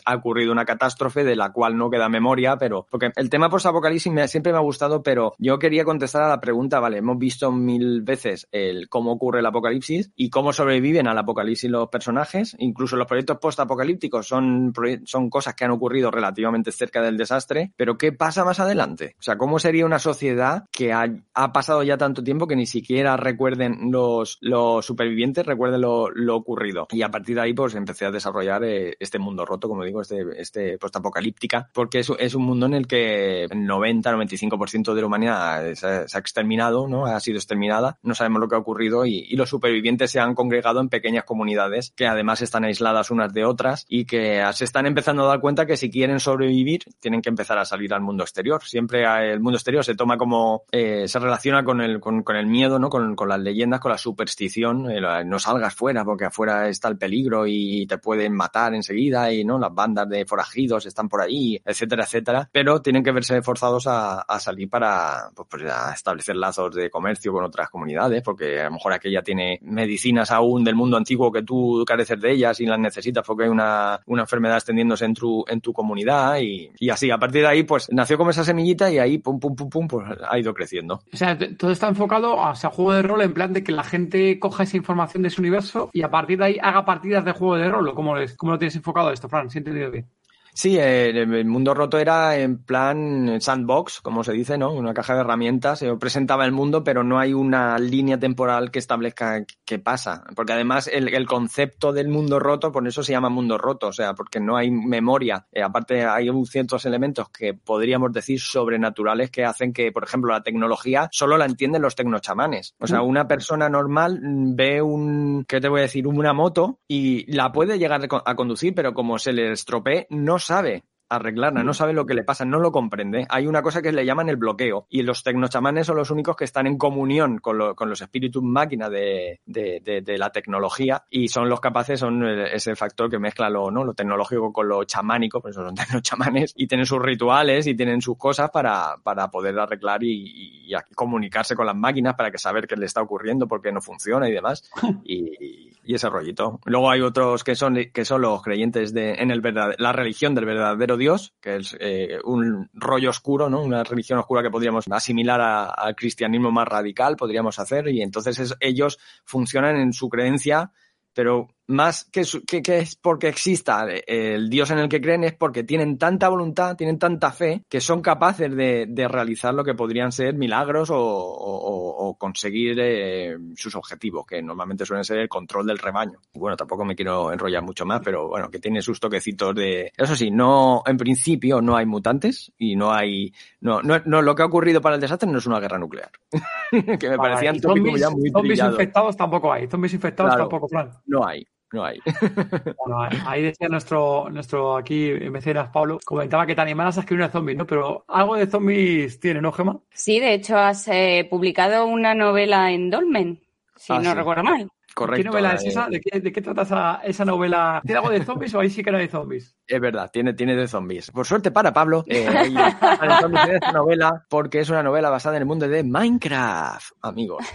S1: ha ocurrido una catástrofe de la cual no queda memoria, pero porque el tema post-apocalipsis siempre me ha gustado, pero yo quería contestar a la pregunta, vale, hemos visto mil veces el cómo ocurre el apocalipsis y cómo sobreviven al apocalipsis los personajes, incluso los proyectos post-apocalípticos son, son cosas que han ocurrido relativamente cerca del desastre, pero ¿qué pasa más adelante? O sea, ¿cómo sería una sociedad que ha, ha pasado ya tanto tiempo que ni siquiera recuerden los, los supervivientes, recuerden lo, ocurrido. Y a partir de ahí, pues empecé a desarrollar eh, este mundo roto, como digo, este, este postapocalíptica, porque es, es un mundo en el que el 90-95% de la humanidad se, ha exterminado, ¿no? Ha sido exterminada, no sabemos lo que ha ocurrido y, y los supervivientes se han congregado en pequeñas comunidades que además están aisladas unas de otras y que se están empezando a dar cuenta que si quieren sobrevivir tienen que empezar a salir al mundo exterior. Siempre el mundo exterior se toma como, eh, se relaciona con el, con, con, el miedo, ¿no? Con, con, las leyendas, con la superstición. Eh, no salgas fuera porque afuera está el peligro y te pueden matar enseguida y, ¿no? Las bandas de forajidos están por ahí, etcétera, etcétera. Pero tienen que verse forzados a, a salir para, pues, pues, a establecer lazos de comercio con otras comunidades porque a lo mejor aquella tiene medicinas aún del mundo antiguo que tú careces de ellas y las necesitas porque hay una, una enfermedad extendiéndose en tu, en tu comunidad y, y así. A partir de ahí, pues nació como esa semillita y ahí, pum, pum, pum, pum, pues ha ido creciendo.
S3: O sea, todo está enfocado a sea, juego de rol en plan de que la gente coja esa información de su universo y a partir de ahí haga partidas de juego de rol. ¿Cómo, cómo lo tienes enfocado esto, Fran? Si he entendido bien.
S1: Sí, el mundo roto era en plan sandbox, como se dice, ¿no? Una caja de herramientas. Yo presentaba el mundo, pero no hay una línea temporal que establezca qué pasa. Porque además el, el concepto del mundo roto, por eso se llama mundo roto, o sea, porque no hay memoria. Eh, aparte, hay ciertos elementos que podríamos decir sobrenaturales que hacen que, por ejemplo, la tecnología solo la entienden los tecnochamanes. O sea, una persona normal ve un, ¿qué te voy a decir? Una moto y la puede llegar a conducir, pero como se le estropee, no sabe arreglarla, no sabe lo que le pasa, no lo comprende. Hay una cosa que le llaman el bloqueo y los tecnochamanes son los únicos que están en comunión con, lo, con los espíritus máquina de, de, de, de, la tecnología y son los capaces, son ese factor que mezcla lo, ¿no? lo tecnológico con lo chamánico, por eso son (laughs) tecnochamanes y tienen sus rituales y tienen sus cosas para, para poder arreglar y, y, comunicarse con las máquinas para que saber qué le está ocurriendo, por qué no funciona y demás. (laughs) y, y ese rollito. Luego hay otros que son, que son los creyentes de, en el verdad, la religión del verdadero Dios, que es eh, un rollo oscuro, ¿no? Una religión oscura que podríamos asimilar al cristianismo más radical, podríamos hacer, y entonces es, ellos funcionan en su creencia, pero más que, que, que, es porque exista el Dios en el que creen, es porque tienen tanta voluntad, tienen tanta fe, que son capaces de, de realizar lo que podrían ser milagros o, o, o conseguir eh, sus objetivos, que normalmente suelen ser el control del rebaño. Bueno, tampoco me quiero enrollar mucho más, pero bueno, que tiene sus toquecitos de... Eso sí, no, en principio no hay mutantes y no hay... No, no, no lo que ha ocurrido para el desastre no es una guerra nuclear. (laughs) que me vale, parecían tópicos ya muy
S3: Zombies infectados tampoco hay, zombies infectados claro, tampoco, plan.
S1: No hay no hay. (laughs)
S3: bueno, ahí decía nuestro, nuestro aquí mecenas Pablo, comentaba que te animaras a escribir una zombie, ¿no? Pero algo de zombies tiene, ¿no, Gema?
S2: Sí, de hecho has eh, publicado una novela en Dolmen, si ah, no sí. recuerdo mal.
S1: Correcto.
S3: ¿Qué novela es esa? ¿De qué, de qué trata esa, esa, novela? ¿Tiene algo de zombies o ahí sí que no hay zombies?
S1: Es verdad, tiene, tiene de zombies. Por suerte para Pablo, eh, hay, hay esta novela porque es una novela basada en el mundo de Minecraft, amigos.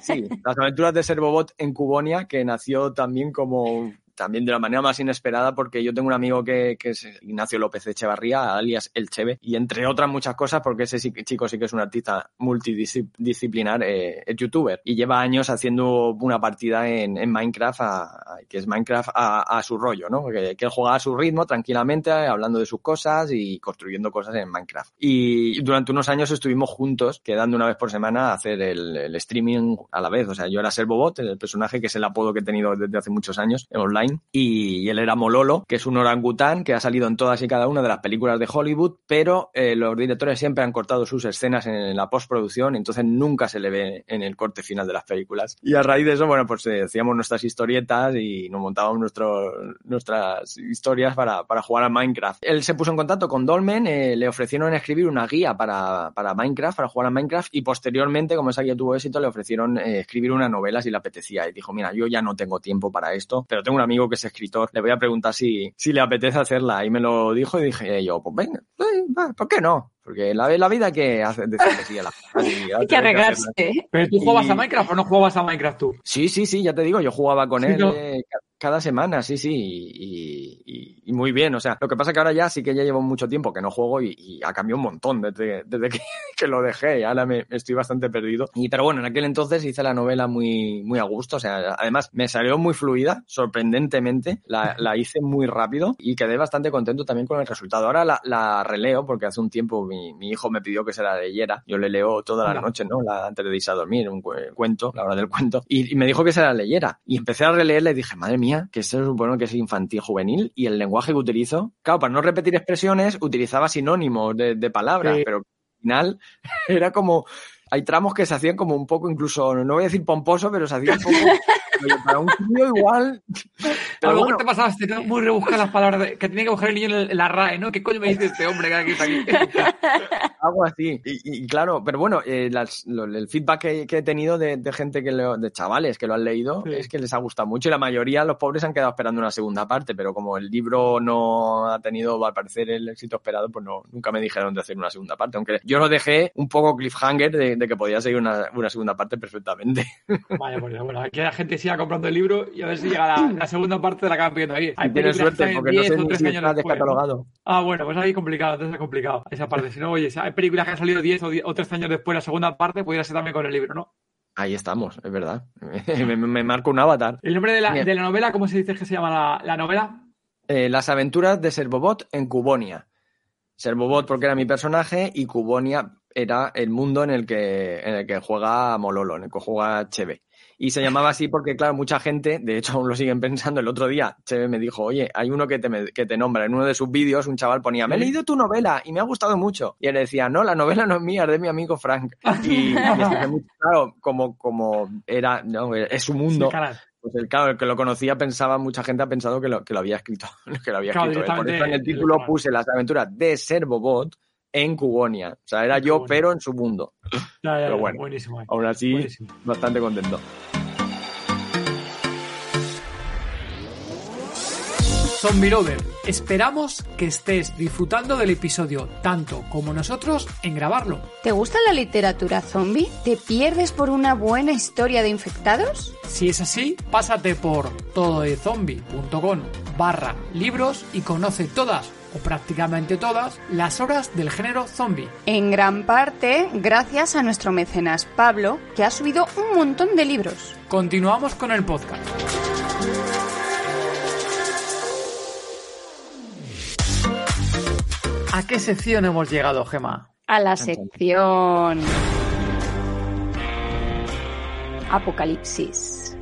S1: Sí, las aventuras de Servobot en Cubonia, que nació también como también de la manera más inesperada porque yo tengo un amigo que, que es Ignacio López Echevarría, alias El Cheve, y entre otras muchas cosas porque ese chico sí que es un artista multidisciplinar, eh, es youtuber y lleva años haciendo una partida en, en Minecraft, a, a, que es Minecraft a, a, su rollo, ¿no? Que, que él juega a su ritmo tranquilamente, hablando de sus cosas y construyendo cosas en Minecraft. Y durante unos años estuvimos juntos, quedando una vez por semana a hacer el, el streaming a la vez. O sea, yo era Servobot, el personaje que es el apodo que he tenido desde hace muchos años en online y, él era Mololo, que es un orangután que ha salido en todas y cada una de las películas de Hollywood, pero eh, los directores siempre han cortado sus escenas en, en, la postproducción, entonces nunca se le ve en el corte final de las películas. Y a raíz de eso, bueno, pues eh, hacíamos nuestras historietas y nos montábamos nuestro, nuestras historias para, para, jugar a Minecraft. Él se puso en contacto con Dolmen, eh, le ofrecieron escribir una guía para, para Minecraft, para jugar a Minecraft, y posteriormente, como esa guía tuvo éxito, le ofrecieron eh, escribir una novela si le apetecía. Y dijo, mira, yo ya no tengo tiempo para esto, pero tengo un amigo que es escritor, le voy a preguntar si, si le apetece hacerla. Y me lo dijo y dije yo, pues venga, ¿por qué no? Porque la, la vida que hace decir (laughs) que sí a la
S2: Hay que arreglarse.
S3: Pero tú jugabas y... a Minecraft o no jugabas a Minecraft tú?
S1: Sí, sí, sí, ya te digo, yo jugaba con sí, él. No. Eh, cada semana, sí, sí, y, y, muy bien. O sea, lo que pasa que ahora ya sí que ya llevo mucho tiempo que no juego y, ha cambiado un montón desde, desde que, (laughs) que, lo dejé. Y ahora me estoy bastante perdido. Y, pero bueno, en aquel entonces hice la novela muy, muy a gusto. O sea, además me salió muy fluida, sorprendentemente. La, la hice muy rápido y quedé bastante contento también con el resultado. Ahora la, la releo porque hace un tiempo mi, mi, hijo me pidió que se la leyera. Yo le leo toda la noche, ¿no? La, antes de irse a dormir, un cuento, la hora del cuento. Y, y me dijo que se la leyera. Y empecé a releerla y dije, madre mía, que esto supone que es infantil juvenil y el lenguaje que utilizo, claro, para no repetir expresiones utilizaba sinónimos de, palabras, pero al final (laughs) era como, hay tramos que se hacían como un poco incluso, no voy a decir pomposo, pero se hacían un poco (laughs) para un tío igual.
S3: Pero a lo mejor te pasaste ¿no? muy rebuscar las palabras que tenía que buscar el niño en, la RAE, ¿no? ¿Qué coño me dice este hombre que está aquí? (laughs)
S1: Algo así. Y, claro, pero bueno, eh, el feedback que, he tenido de, gente que lo, de chavales que lo han leído es que les ha gustado mucho y la mayoría, los pobres, han quedado esperando una segunda parte, pero como el libro no ha tenido, al parecer, el éxito esperado, pues no, nunca me dijeron de hacer una segunda parte. Aunque yo lo dejé un poco cliffhanger de, que podía seguir una, una segunda parte perfectamente. (laughs)
S3: Vaya, pues bueno, aquí la gente siga comprando el libro y a ver si llega la, segunda parte de la que van pidiendo ahí.
S1: Tienes suerte, porque no sé ni si está descatalogado.
S3: Ah, bueno, pues ahí complicado, entonces es complicado esa parte. Si no, oye, hay películas que han salido 10 o, 13 años después, la segunda parte pudiera ser también con el libro, ¿no?
S1: Ahí estamos, es verdad. (laughs) me, marco un avatar.
S3: ¿El nombre de la, de la, novela, cómo se dice que se llama la, novela?
S1: Eh, Las aventuras de Servobot en Cubonia. Servobot porque era mi personaje y Cubonia era el mundo en el que, en el que juega Mololo, en el que juega Cheve. Y se llamaba así porque, claro, mucha gente, de hecho (laughs) aún lo siguen pensando, el otro día Cheve me dijo, oye, hay uno que te, que te nombra. En uno de sus vídeos un chaval ponía, me he leído tu novela y me ha gustado mucho. Y él decía, no, la novela no es mía, es de mi amigo Frank. (laughs) Y, claro, como, como era, no, es su mundo. pues el, claro, el que lo conocía pensaba, mucha gente ha pensado que lo, que lo había escrito. (laughs) Que lo había escrito. Por eso en el título puse las aventuras de Servobot en Cubonia. O sea, era yo, pero en su mundo. pero bueno, buenísimo. Aún así, bastante contento.
S3: Zombie Lover, esperamos que estés disfrutando del episodio tanto como nosotros en grabarlo.
S2: ¿Te gusta la literatura zombie? ¿Te pierdes por una buena historia de infectados?
S3: Si es así, pásate por tododezombie.com barra libros y conoce todas o prácticamente todas, las obras del género zombie.
S2: En gran parte gracias a nuestro mecenas Pablo, que ha subido un montón de libros.
S3: Continuamos con el podcast. ¿A qué sección hemos llegado, Gema?
S2: A la sección Apocalipsis.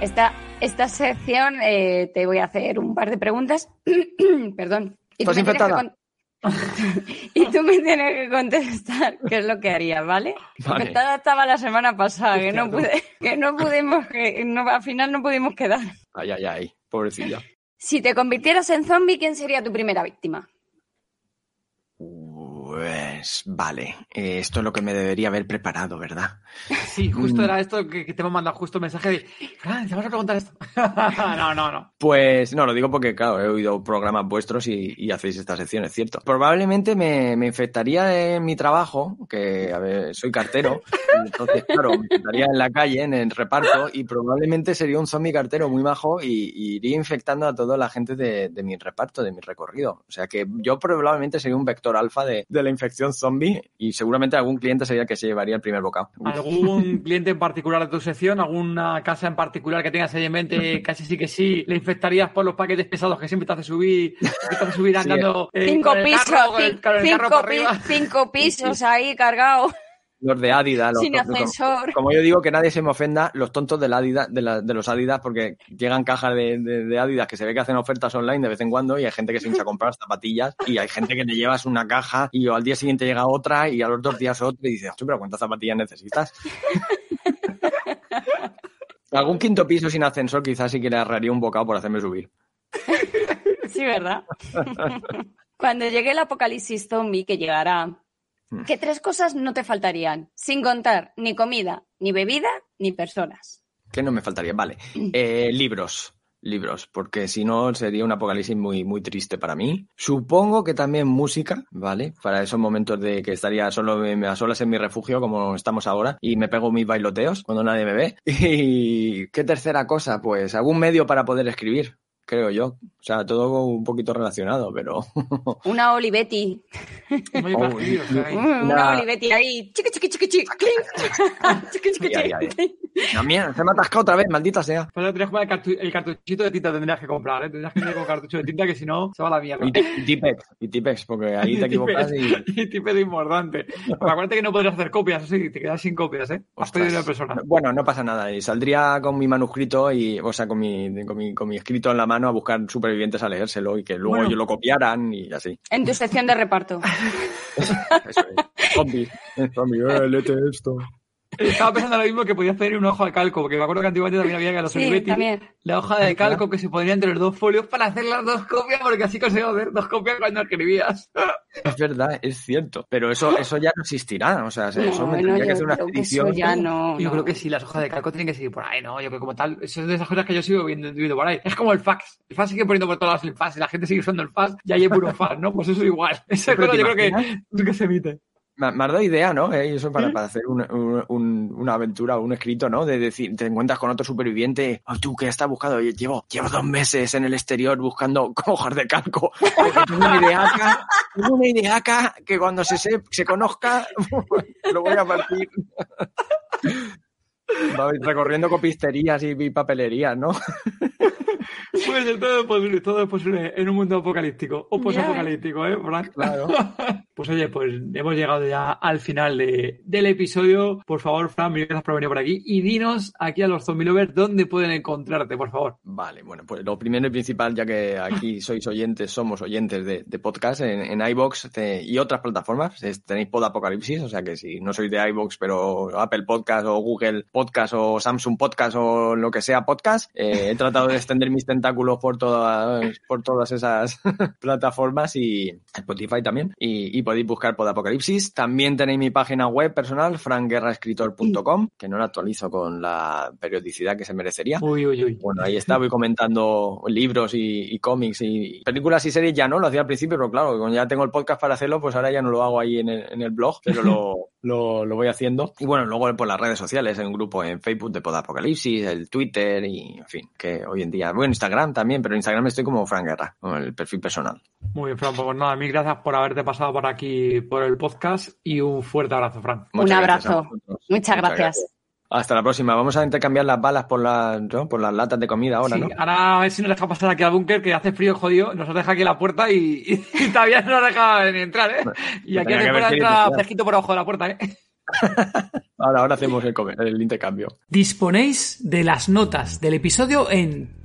S2: Esta, esta sección eh, te voy a hacer un par de preguntas. (clears throat) Perdón.
S1: Y ¿Estás infectada? (laughs)
S2: y tú me tienes que contestar qué es lo que haría, ¿vale? vale. Infectada estaba la semana pasada, que no, pude, que no pudimos, que no, al final no pudimos quedar.
S1: Ay, ay, ay, pobrecilla.
S2: Si te convirtieras en zombie, ¿quién sería tu primera víctima?
S1: Pues vale, eh, esto es lo que me debería haber preparado, ¿verdad?
S3: Sí, justo mm. era esto que, te hemos mandado justo un mensaje de, Fran, te vas a preguntar esto. (laughs) no, no, no.
S1: Pues no, lo digo porque, claro, he oído programas vuestros y, hacéis esta sección, es cierto. Probablemente me, me, infectaría en mi trabajo, que, a ver, soy cartero, (laughs) entonces, claro, me infectaría en la calle, en el reparto, y probablemente sería un zombie cartero muy majo y, iría infectando a toda la gente de, mi reparto, de mi recorrido. O sea que yo probablemente sería un vector alfa de, de la infección zombie y seguramente algún cliente sería el que se llevaría el primer bocado.
S3: ¿Algún (laughs) cliente en particular de tu sección? ¿Alguna casa en particular que tengas ahí en mente? Casi sí que sí, le infectarías por los paquetes pesados que siempre te hace subir, te hace subir andando.
S2: cinco pisos, cinco, pisos ahí cargados
S1: los de Adidas. Los
S2: Sin ascensor.
S1: Como, yo digo, que nadie se me ofenda, los tontos de, Adidas, de, los Adidas, porque llegan cajas de, Adidas que se ve que hacen ofertas online de vez en cuando y hay gente que se hincha a comprar zapatillas y hay gente que te llevas una caja y al día siguiente llega otra y a los dos días otra y dices, pero ¿cuántas zapatillas necesitas? (laughs) Algún quinto piso sin ascensor quizás sí que le agarraría un bocado por hacerme subir.
S2: Sí, ¿verdad? (laughs) Cuando llegue el apocalipsis zombie, que llegará. ¿Qué tres cosas no te faltarían? Sin contar ni comida, ni bebida, ni personas.
S1: ¿Qué no me faltaría? Vale. Mm. Eh, libros. libros, porque si no sería un apocalipsis muy, muy triste para mí. Supongo que también música, ¿vale? Para esos momentos de que estaría solo me a solas en mi refugio, como estamos ahora, y me pego mis bailoteos cuando nadie me ve. (laughs) Y qué tercera cosa, pues algún medio para poder escribir creo yo. O sea, todo un poquito relacionado, pero. (laughs)
S2: Una Olivetti. (laughs) Una Olivetti ahí. Chiqui, chiqui, chiqui, chiqui. (laughs)
S1: chiqui, chiqui, chiqui. También, se me ha atascado otra vez, maldita sea.
S3: Pues tendrías que el, el, cartuchito de tinta tendrías que comprar, ¿eh? Tendrías que tener con cartucho de tinta que si no se va a la mierda.
S1: Y, Tipex, y Tipex, porque ahí te (laughs) equivocas y. (laughs)
S3: y Tipex importante. Acuérdate que no podrías hacer copias, así, te quedas sin copias, ¿eh? Has pedido una persona.
S1: Bueno, no pasa nada. Y saldría con mi manuscrito y, o sea, con mi, con mi, con mi escrito en la mano a buscar supervivientes a leérselo y que luego ellos lo copiaran y así.
S2: En tu sección de reparto. (laughs)
S1: Eso es. Zombie. Zombie, eh, léete esto.
S3: Estaba pensando lo mismo que podías pedir una hoja de calco, porque me acuerdo que antiguamente también había que los
S2: sí,
S3: la hoja de calco que se ponía entre los dos folios para hacer las dos copias, porque así conseguías hacer dos copias cuando escribías.
S1: Es verdad, es cierto. Pero eso, eso ya no existirá. O sea, eso me tendría que hacer una edición.
S3: Yo creo que sí, las hojas de calco tienen que seguir por ahí, ¿no? Yo creo que como tal, eso es de esas cosas que yo sigo viendo, viendo por ahí. Es como el fax. El fax sigue poniendo por todos lados el fax y la gente sigue usando el fax y hay puro fax, ¿no? Pues eso igual. (laughs) Esa cosa yo creo que, que se emite.
S1: Me, ha dado idea, ¿no? Eh, eso para, para hacer una aventura, un escrito, ¿no? De decir, te encuentras con otro superviviente, oh, tú que estás buscando, llevo, llevo dos meses en el exterior buscando (laughs) hojas de calco. tengo una ideaca, tengo una ideaca que cuando se, se, se conozca, (laughs) lo voy a partir. Va recorriendo copisterías y papelerías, ¿no? (laughs)
S3: Pues todo es posible, todo es posible en un mundo apocalíptico o posapocalíptico, ¿eh, Frank?
S1: Claro. (laughs)
S3: Pues oye, pues hemos llegado ya al final de, del episodio. Por favor, Fran, gracias por venir por aquí y dinos aquí a los zombie lovers dónde pueden encontrarte, por favor.
S1: Vale, bueno, pues lo primero y principal, ya que aquí sois oyentes, somos oyentes de, de podcast en, en iBox y otras plataformas, tenéis Pod Apocalipsis, o sea que si no sois de iBox, pero Apple Podcast o Google Podcast o Samsung Podcast o lo que sea podcast, eh, he tratado de extender mis tentáculos por todas, por todas esas (laughs) plataformas y Spotify también. Y, podéis buscar por Apocalipsis. También tenéis mi página web personal, frankguerraescritor.com, que no la actualizo con la periodicidad que se merecería.
S3: Uy, uy, uy.
S1: Bueno, ahí está, voy comentando libros y, cómics y películas y series ya no, lo hacía al principio, pero claro, como ya tengo el podcast para hacerlo, pues ahora ya no lo hago ahí en el, blog, pero lo, lo, voy haciendo. Y bueno, luego por las redes sociales, en un grupo en Facebook de Podapocalipsis, el Twitter y, en fin, que hoy en día, bueno, Instagram también, pero en Instagram estoy como Frank Guerra, con el perfil personal.
S3: Muy bien, Fran, pues nada, mil gracias por haberte pasado por aquí por el podcast y un fuerte abrazo, Fran.
S2: un abrazo. Muchas, gracias.
S1: Hasta la próxima. Vamos a intercambiar las balas por las, por las latas de comida ahora, sí,
S3: Ahora a ver si nos deja pasar aquí al búnker, que hace frío jodido, nos deja aquí la puerta y, (laughs) todavía no nos deja ni entrar, ¿eh? Y aquí se puede entrar fresquito por abajo de la puerta, ¿eh? (laughs)
S1: ahora, ahora hacemos el, el intercambio.
S3: Disponéis de las notas del episodio en